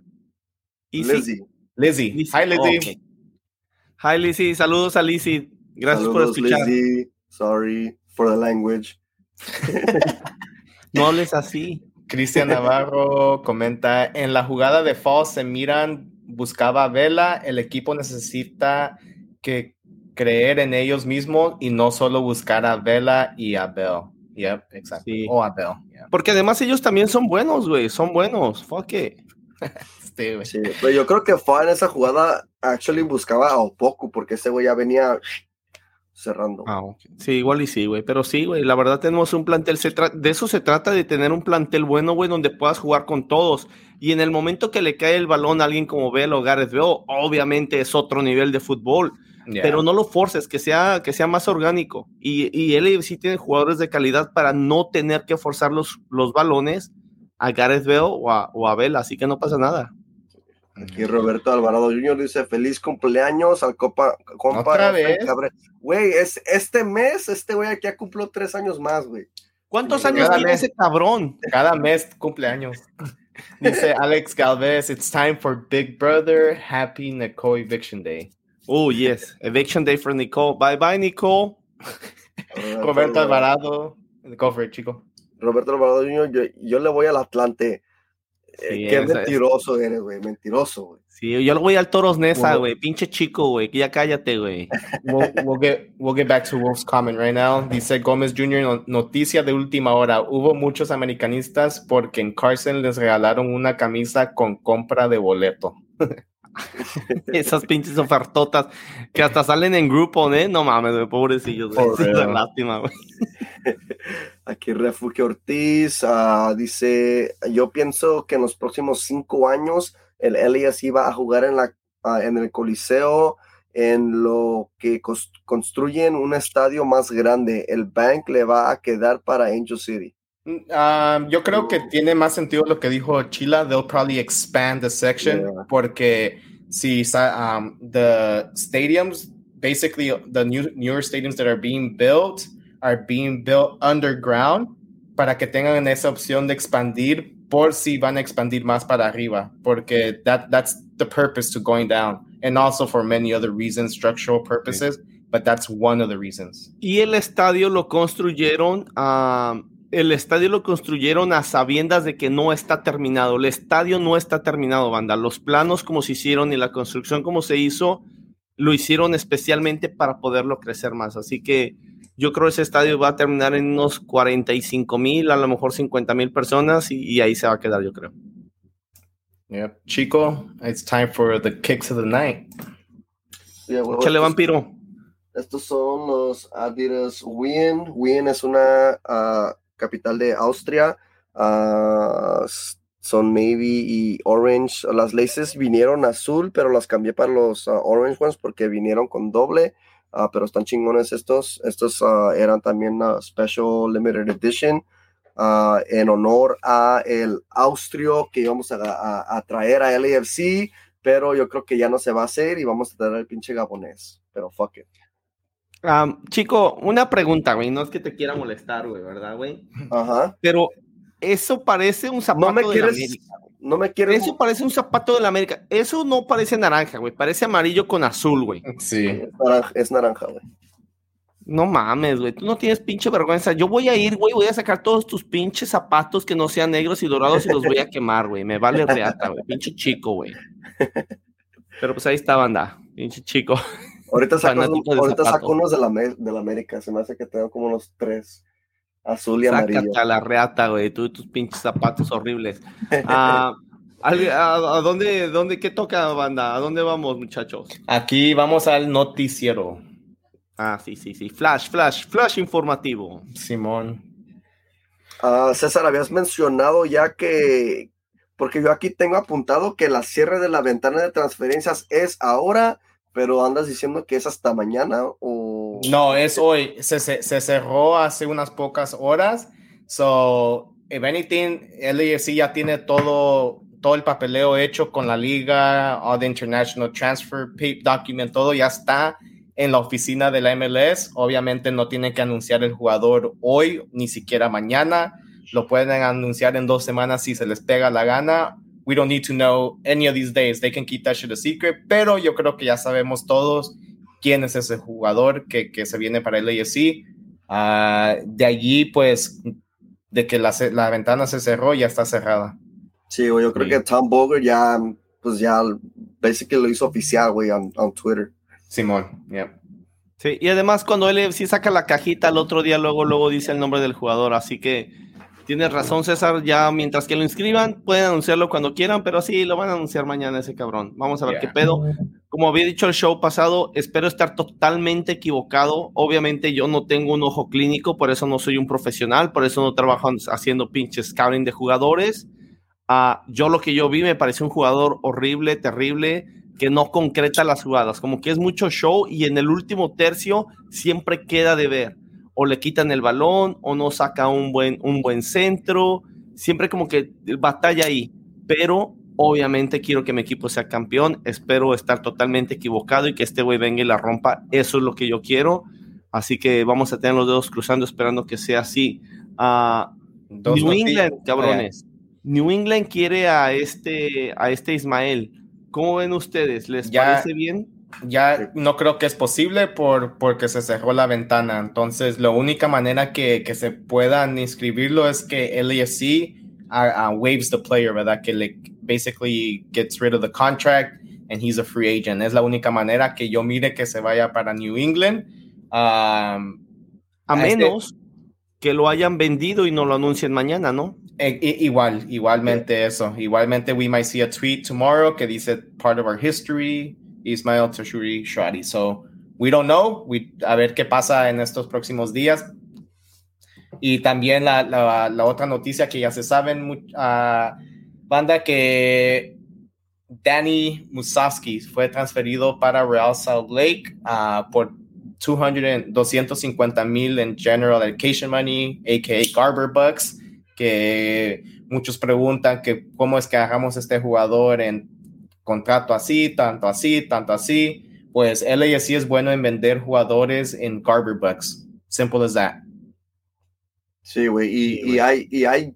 Lizzie. Lizzie. Lizzie. Hi, Lizzie. Ok. Hi Lizzie, saludos a Lizzie. Gracias por escuchar. Lizzie. Sorry for the language. No hables así. Cristian Navarro comenta, en la jugada de Falls se miran, buscaba a Vela, el equipo necesita que creer en ellos mismos y no solo buscar a Vela y a Bell. Yep, exacto. Sí. O a Bell. yeah. Porque además ellos también son buenos, güey. Son buenos. Fuck it. Güey. Sí, pero yo creo que fue en esa jugada, actually buscaba a Opoku, porque ese güey ya venía cerrando. Ah, ok. Sí, igual y sí, güey. Pero sí, güey. La verdad tenemos un plantel. Se de eso se trata de tener un plantel bueno, güey, donde puedas jugar con todos. Y en el momento que le cae el balón a alguien como Bell o Gareth Bale, obviamente es otro nivel de fútbol. Yeah. Pero no lo forces, que sea, que sea más orgánico. Y, y él sí tiene jugadores de calidad para no tener que forzar los, los balones a Gareth Bale o a, o a Bell. Así que no pasa nada. Aquí Roberto Alvarado Jr. dice feliz cumpleaños al copa, compa. ¿Otra vez? Cabrera". Güey, es este mes, este güey aquí ya cumplió tres años más, güey. ¿Cuántos Sí, años cada tiene mes. ese cabrón? Cada mes cumpleaños. Dice Alex Galvez, it's time for Big Brother. Happy Nicole Eviction Day. Oh, yes. Eviction day for Nicole. Bye bye, Nicole. Roberto Alvarado. For it, chico. Roberto Alvarado Jr., yo, yo le voy al Atlante. Eh, Sí, qué mentiroso eres, güey, mentiroso, güey. Sí, yo lo voy al Toros Nesa, Bueno. güey. Pinche chico, güey. que Ya cállate, güey. We'll, we'll get we'll get back to Wolf's comment right now. Dice Gómez Jr. no- noticia de última hora. Hubo muchos americanistas porque en Carson les regalaron una camisa con compra de boleto. Esas pinches ofertotas que hasta salen en grupo, ¿eh? No mames, güey. Pobrecillos, güey. Es una real. lástima, güey. Aquí Refugio Ortiz ah, dice, yo pienso que en los próximos cinco años el Elias iba a jugar en, la, ah, en el Coliseo, en lo que construyen un estadio más grande. El Bank le va a quedar para Angel City. Um, yo creo que tiene más sentido lo que dijo Chila. They'll probably expand the section Yeah. porque si um, the stadiums, basically the new, newer stadiums that are being built are being built underground para que tengan esa opción de expandir por si van a expandir más para arriba porque that, that's the purpose to going down and also for many other reasons, structural purposes, but that's one of the reasons. Y el estadio lo construyeron a. el estadio lo construyeron a sabiendas de que no está terminado. El estadio no está terminado, banda. Los planos como se hicieron y la construcción como se hizo, lo hicieron especialmente para poderlo crecer más. Así que yo creo que ese estadio va a terminar en unos 45 mil, a lo mejor 50 mil personas y, y ahí se va a quedar, yo creo. Yep. Chico, it's time for the kicks of the night. Estos- vampiro. Estos son los Adidas Wien. Wien es una ah, capital de Austria. S- son navy y orange. Las laces vinieron azul, pero las cambié para los ah, orange ones porque vinieron con doble. ah, pero están chingones estos. Estos ah, eran también Special Limited Edition en honor a el austrio que íbamos a, a, traer a pero yo creo que ya no se va a hacer y vamos a traer al pinche gabonés. Pero fuck it. Chico, una pregunta, güey. No es que te quiera molestar, güey, ¿verdad, güey? Ajá. Pero eso parece un zapato no me de América. No me quieres. Eso parece un zapato de la América. Eso no parece naranja, güey. Parece amarillo con azul, güey. Sí. Es naranja, güey. No mames, güey. Tú no tienes pinche vergüenza. Yo voy a ir, güey. Voy a sacar todos tus pinches zapatos que no sean negros y dorados y los voy a quemar, güey. Me vale reata, güey. Pinche chico, güey. Pero pues ahí está, banda. Pinche chico. Ahorita saco, ahorita saco unos de la, de la América. Se me hace que tengo como unos tres. Azul y amarillo. Sácate a la reata, güey, tú y tus pinches zapatos horribles. Ah, ¿a, dónde, dónde, qué toca, banda? ¿A dónde vamos, muchachos? Aquí vamos al noticiero. Ah, sí, sí, sí. Flash, flash, flash informativo. Simón. Ah, César, habías mencionado ya que, porque yo aquí tengo apuntado que la cierre de la ventana de transferencias es ahora, pero andas diciendo que es hasta mañana o no, es hoy. Se, se, cerró hace unas pocas horas. So, if anything, LAFC ya tiene todo, todo el papeleo hecho con la liga, all the international transfer document, todo ya está en la oficina de la MLS. Obviamente no tienen que anunciar el jugador hoy, ni siquiera mañana. Lo pueden anunciar en dos semanas si se les pega la gana. We don't need to know any of these days. They can keep that shit a secret. Pero yo creo que ya sabemos todos quién es ese jugador que, que se viene para el AFC. Ah, de allí, pues, de que la, la, ventana se cerró, ya está cerrada. Sí, yo creo que Tom Boger ya, pues ya, básicamente lo hizo oficial, güey, en Twitter. Simón, yeah. Sí, y además cuando él sí saca la cajita el otro día, luego, luego dice el nombre del jugador, así que Tienes razón, César. Ya mientras que lo inscriban, pueden anunciarlo cuando quieran, pero sí, lo van a anunciar mañana ese cabrón. Vamos a ver qué pedo. Como había dicho el show pasado, espero estar totalmente equivocado. Obviamente yo no tengo un ojo clínico, por eso no soy un profesional, por eso no trabajo haciendo pinches scouting de jugadores. Uh, yo lo que yo vi me parece un jugador horrible, terrible, que no concreta las jugadas, como que es mucho show y en el último tercio siempre queda de ver o le quitan el balón o no saca un buen, un buen centro, siempre como que batalla ahí, pero obviamente quiero que mi equipo sea campeón, espero estar totalmente equivocado y que este güey venga y la rompa, eso es lo que yo quiero, así que vamos a tener los dedos cruzando esperando que sea así. Uh, New England, cabrones. New England quiere a este, a este Ismael. ¿Cómo ven ustedes? ¿Les parece bien? Ya no creo que es posible por, porque se cerró la ventana. Entonces, la única manera que, que se puedan inscribirlo es que LAFC uh, uh, waves the player, ¿verdad? Que le basically gets rid of the contract and he's a free agent. Es la única manera que yo mire que se vaya para New England. Um, a menos que lo hayan vendido y no lo anuncien mañana, ¿no? E, igual, igualmente eso. Igualmente, we might see a tweet tomorrow que dice part of our history. Ismael Tashuri Shradi. So, we don't know. We, a ver qué pasa en estos próximos días. Y también la, la, otra noticia que ya se saben, uh, banda que Danny Musowski fue transferido para Real Salt Lake uh, por 200, 250 mil en General Education Money, a.k.a. Garber Bucks, que muchos preguntan que cómo es que hagamos este jugador en contrato así, tanto así, tanto así. Pues LAFC es bueno en vender jugadores en Garber Bucks. Simple as that. Sí, güey. Y, y, hay, y hay,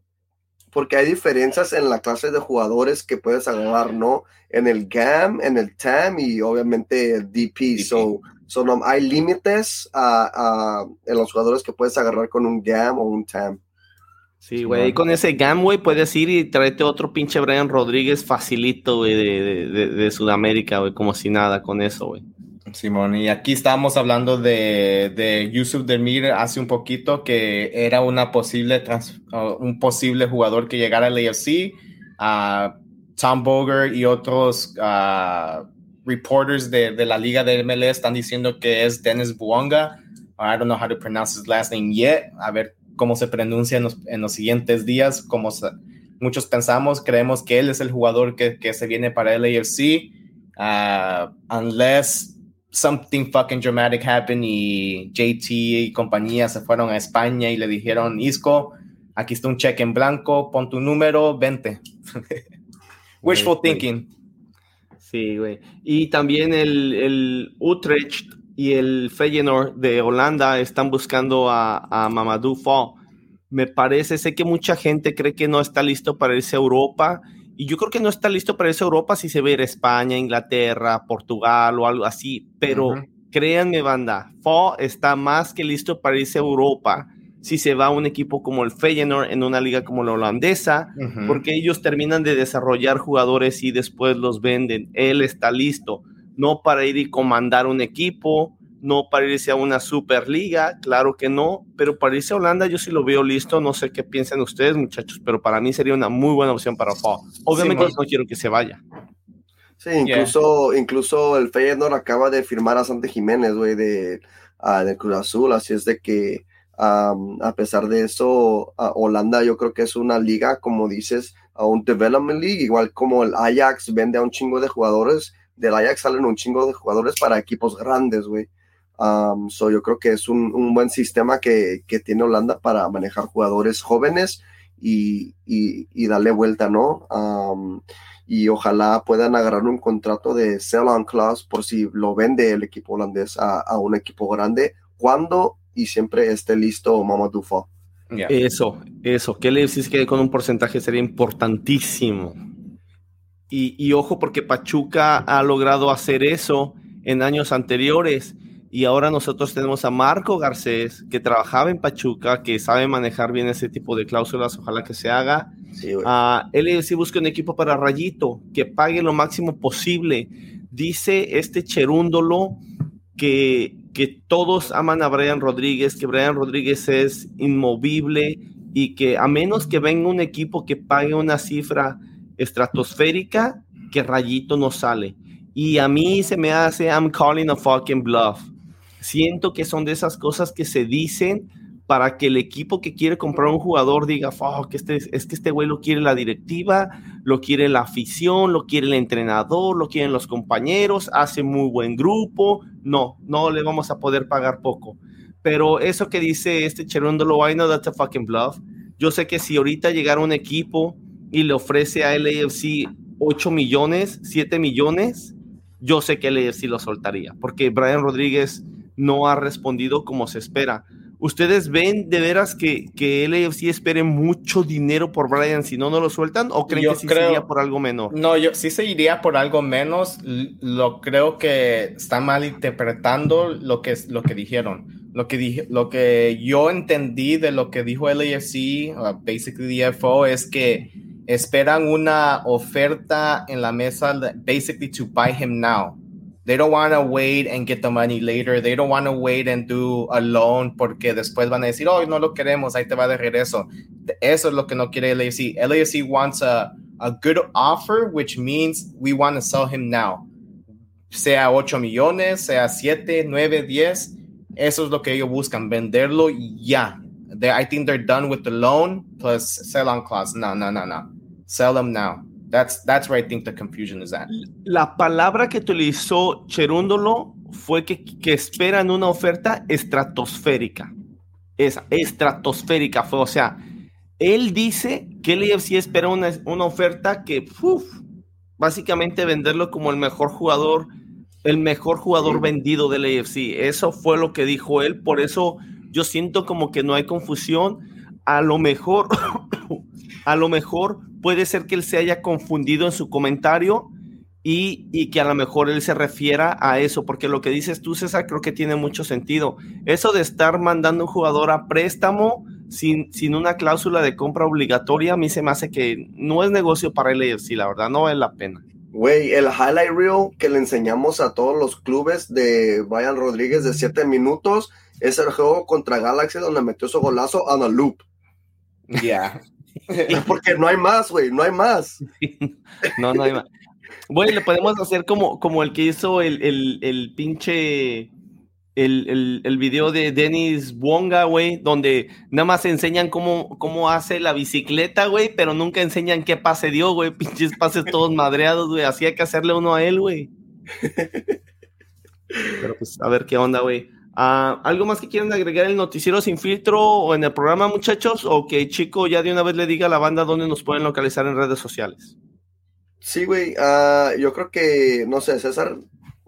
porque hay diferencias en la clase de jugadores que puedes agarrar, ¿no? En el GAM, en el TAM y obviamente el DP. So, so no, hay límites a, en los jugadores que puedes agarrar con un GAM o un TAM. Sí, güey, y con ese GAM, güey, puedes ir y traerte otro pinche Brian Rodríguez facilito, güey, de, de, Sudamérica, güey, como si nada con eso, güey. Simón, y aquí estábamos hablando de, de Yusuf Demir hace un poquito, que era una posible un posible jugador que llegara al AFC. a Tom Boger y otros reporters de, de, la liga de MLS están diciendo que es Dennis Buonga. I don't know how to pronounce his last name yet. A ver cómo se pronuncia en los, siguientes días, como muchos pensamos, creemos que él es el jugador que, que se viene para el AFC, uh, unless something fucking dramatic happened y JT y compañía se fueron a España y le dijeron, Isco, aquí está un cheque en blanco, pon tu número, vente. Wishful thinking. Sí, güey. Y también el, el, Utrecht y el Feyenoord de Holanda están buscando a, a Mamadou Fall. Me parece, sé que mucha gente cree que no está listo para irse a Europa y yo creo que no está listo para irse a Europa si se ve a España, Inglaterra, Portugal o algo así, pero créanme banda, Fo está más que listo para irse a Europa si se va a un equipo como el Feyenoord en una liga como la holandesa, porque ellos terminan de desarrollar jugadores y después los venden. Él está listo, no para ir y comandar un equipo, no para irse a una Superliga, claro que no, pero para irse a Holanda yo sí lo veo listo, no sé qué piensan ustedes muchachos, pero para mí sería una muy buena opción para Paul. Obviamente no quiero que se vaya. Sí, incluso, incluso el Feyenoord acaba de firmar a Sante Jiménez, güey, de, uh, de Cruz Azul, así es de que a pesar de eso, Holanda yo creo que es una liga, como dices, a un development league, igual como el Ajax vende a un chingo de jugadores, del Ajax salen un chingo de jugadores para equipos grandes, güey. Um, so yo creo que es un, un buen sistema que, que, tiene Holanda para manejar jugadores jóvenes y, y, y darle vuelta, ¿no? Um, y ojalá puedan agarrar un contrato de sell-on clause por si lo vende el equipo holandés a, a un equipo grande, cuando y siempre esté listo Mamadou Fall. Eso, eso, que le decís que con un porcentaje sería importantísimo. Y, y ojo, porque Pachuca ha logrado hacer eso en años anteriores y ahora nosotros tenemos a Marco Garcés, que trabajaba en Pachuca, que sabe manejar bien ese tipo de cláusulas, ojalá que se haga. Sí, uh, él sí busca un equipo para Rayito, que pague lo máximo posible. Dice este cherúndolo que, que todos aman a Brian Rodríguez, que Brian Rodríguez es inmovible y que a menos que venga un equipo que pague una cifra estratosférica, que Rayito no sale. Y a mí se me hace, I'm calling a fucking bluff Siento que son de esas cosas que se dicen para que el equipo que quiere comprar un jugador diga, que este, es que este güey lo quiere la directiva, lo quiere la afición, lo quiere el entrenador, lo quieren los compañeros, hace muy buen grupo. No, no le vamos a poder pagar poco. Pero eso que dice este Cherundolo, I know that's a fucking bluff. Yo sé que si ahorita llegara un equipo y le ofrece a LAFC 8 millones, 7 millones, yo sé que LAFC lo soltaría, porque Brian Rodríguez no ha respondido como se espera. ¿Ustedes ven de veras que, que LAFC espere mucho dinero por Brian si no, no lo sueltan? ¿O creen que sí se iría por algo menos? No, yo sí se iría por algo menos. Lo creo que está mal interpretando lo que, lo que dijeron. Lo que, dije, lo que yo entendí de lo que dijo LAFC, uh, basically DFO, es que esperan una oferta en la mesa, basically to buy him now. They don't want to wait and get the money later. They don't want to wait and do a loan porque después van a decir, oh, no lo queremos, ahí te va de regreso. Eso es lo que no quiere LAFC. LAFC wants a, a good offer, which means we want to sell him now. Sea 8 millones, sea 7, 9, 10. Eso es lo que ellos buscan, venderlo ya. They, I think they're done with the loan plus sell on clause. No, no, no, no. Sell them now. That's, that's where I think the confusion is at. La palabra que utilizó Cherúndolo fue que, que esperan una oferta estratosférica. Esa, estratosférica fue, o sea, él dice que el EFC espera una, una oferta que, uf, básicamente venderlo como el mejor jugador, el mejor jugador vendido del AFC. Eso fue lo que dijo él, por eso yo siento como que no hay confusión. A lo mejor, a lo mejor puede ser que él se haya confundido en su comentario y, y, que a lo mejor él se refiera a eso, porque lo que dices tú, César, creo que tiene mucho sentido. Eso de estar mandando un jugador a préstamo sin, sin una cláusula de compra obligatoria, a mí se me hace que no es negocio para él, sí, la verdad, no vale la pena. Güey, el highlight reel que le enseñamos a todos los clubes de Brian Rodríguez de 7 minutos es el juego contra Galaxy donde metió su golazo a la loop. Ya. Porque no hay más, güey, no hay más. no, no hay más. Güey, le podemos hacer como, como el que hizo el, el, el pinche. El, el, el, video de Dennis Wonga, güey, donde nada más enseñan cómo, cómo hace la bicicleta, güey, pero nunca enseñan qué pase dio, güey, pinches pases todos madreados, güey, hacía que hacerle uno a él, güey. Pero pues a ver qué onda, güey. Ah, ¿Algo más que quieran agregar en el noticiero sin filtro o en el programa, muchachos? O que Chico ya de una vez le diga a la banda dónde nos pueden localizar en redes sociales. Sí, güey. ah, yo creo que, no sé, César.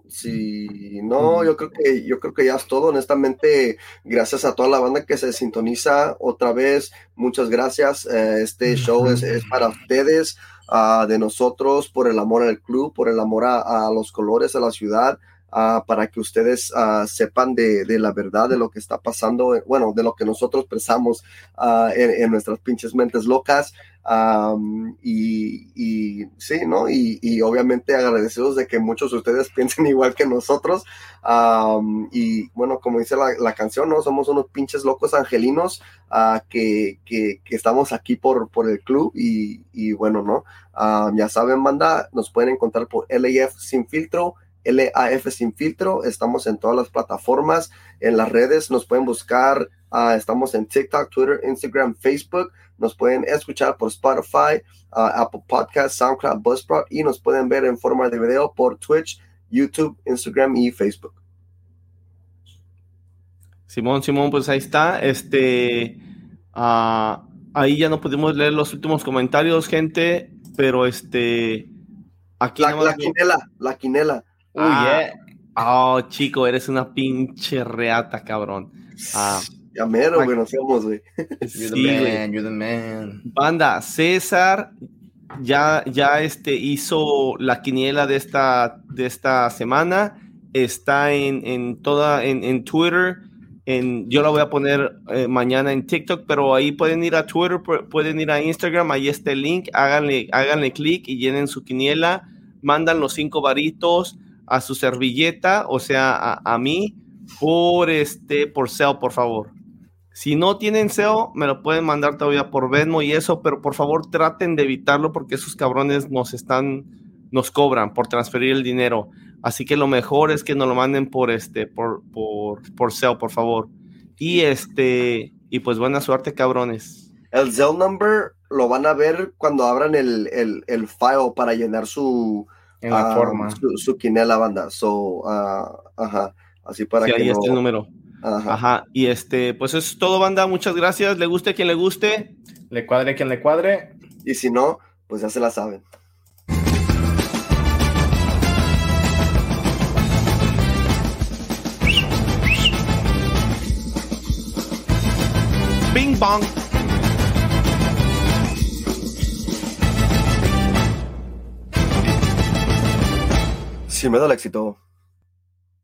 Si no, yo creo que yo creo que ya es todo. Honestamente, gracias a toda la banda que se sintoniza otra vez. Muchas gracias. Eh, este show es, es para ustedes, ah, de nosotros, por el amor al club, por el amor a, a los colores, a la ciudad. Ah, para que ustedes ah, sepan de, de la verdad de lo que está pasando, bueno, de lo que nosotros pensamos ah, en, en nuestras pinches mentes locas. Y, y sí, ¿no? Y, y obviamente agradecidos de que muchos de ustedes piensen igual que nosotros. Y bueno, como dice la, la canción, ¿no? Somos unos pinches locos angelinos que, que, que estamos aquí por, por el club y, y bueno, ¿no? Ya saben, banda, nos pueden encontrar por LAF Sin Filtro. LAF Sin Filtro, estamos en todas las plataformas, en las redes, nos pueden buscar, ah, estamos en TikTok, Twitter, Instagram, Facebook, nos pueden escuchar por Spotify, ah, Apple Podcast, SoundCloud, Buzzsprout y nos pueden ver en forma de video por Twitch, YouTube, Instagram y Facebook. Simón, Simón, pues ahí está. Este, ah, ahí ya no pudimos leer los últimos comentarios, gente, pero este, aquí La, la quinela, la quinela. Uy, eh. Oh, chico, eres una pinche reata, cabrón. Ah, Ya mero, güey, nos vemos, güey. You're the man, you're the man. Banda, César ya, ya este, hizo la quiniela de esta, de esta semana. Está en, en toda, en, en Twitter. En, yo la voy a poner eh, mañana en TikTok, pero ahí pueden ir a Twitter, pu- pueden ir a Instagram, ahí está el link, háganle, háganle clic y llenen su quiniela, mandan los cinco varitos a su servilleta, o sea, a, a mí, por este, por SEO, por favor. Si no tienen SEO, me lo pueden mandar todavía por Venmo y eso, pero por favor traten de evitarlo porque esos cabrones nos están, nos cobran por transferir el dinero. Así que lo mejor es que nos lo manden por este, por, por, por SEO, por favor. Y este, y pues buena suerte, cabrones. El Zell number lo van a ver cuando abran el, el, el file para llenar su, En la ah, forma. su, su quinela banda. So, ah, ajá. Así para Sí, que ahí no- está el número. ajá. Ajá. Y este, pues es todo, banda. Muchas gracias. Le guste a quien le guste. Le cuadre quien le cuadre. Y si no, pues ya se la saben. Bing bong. Sin miedo al éxito.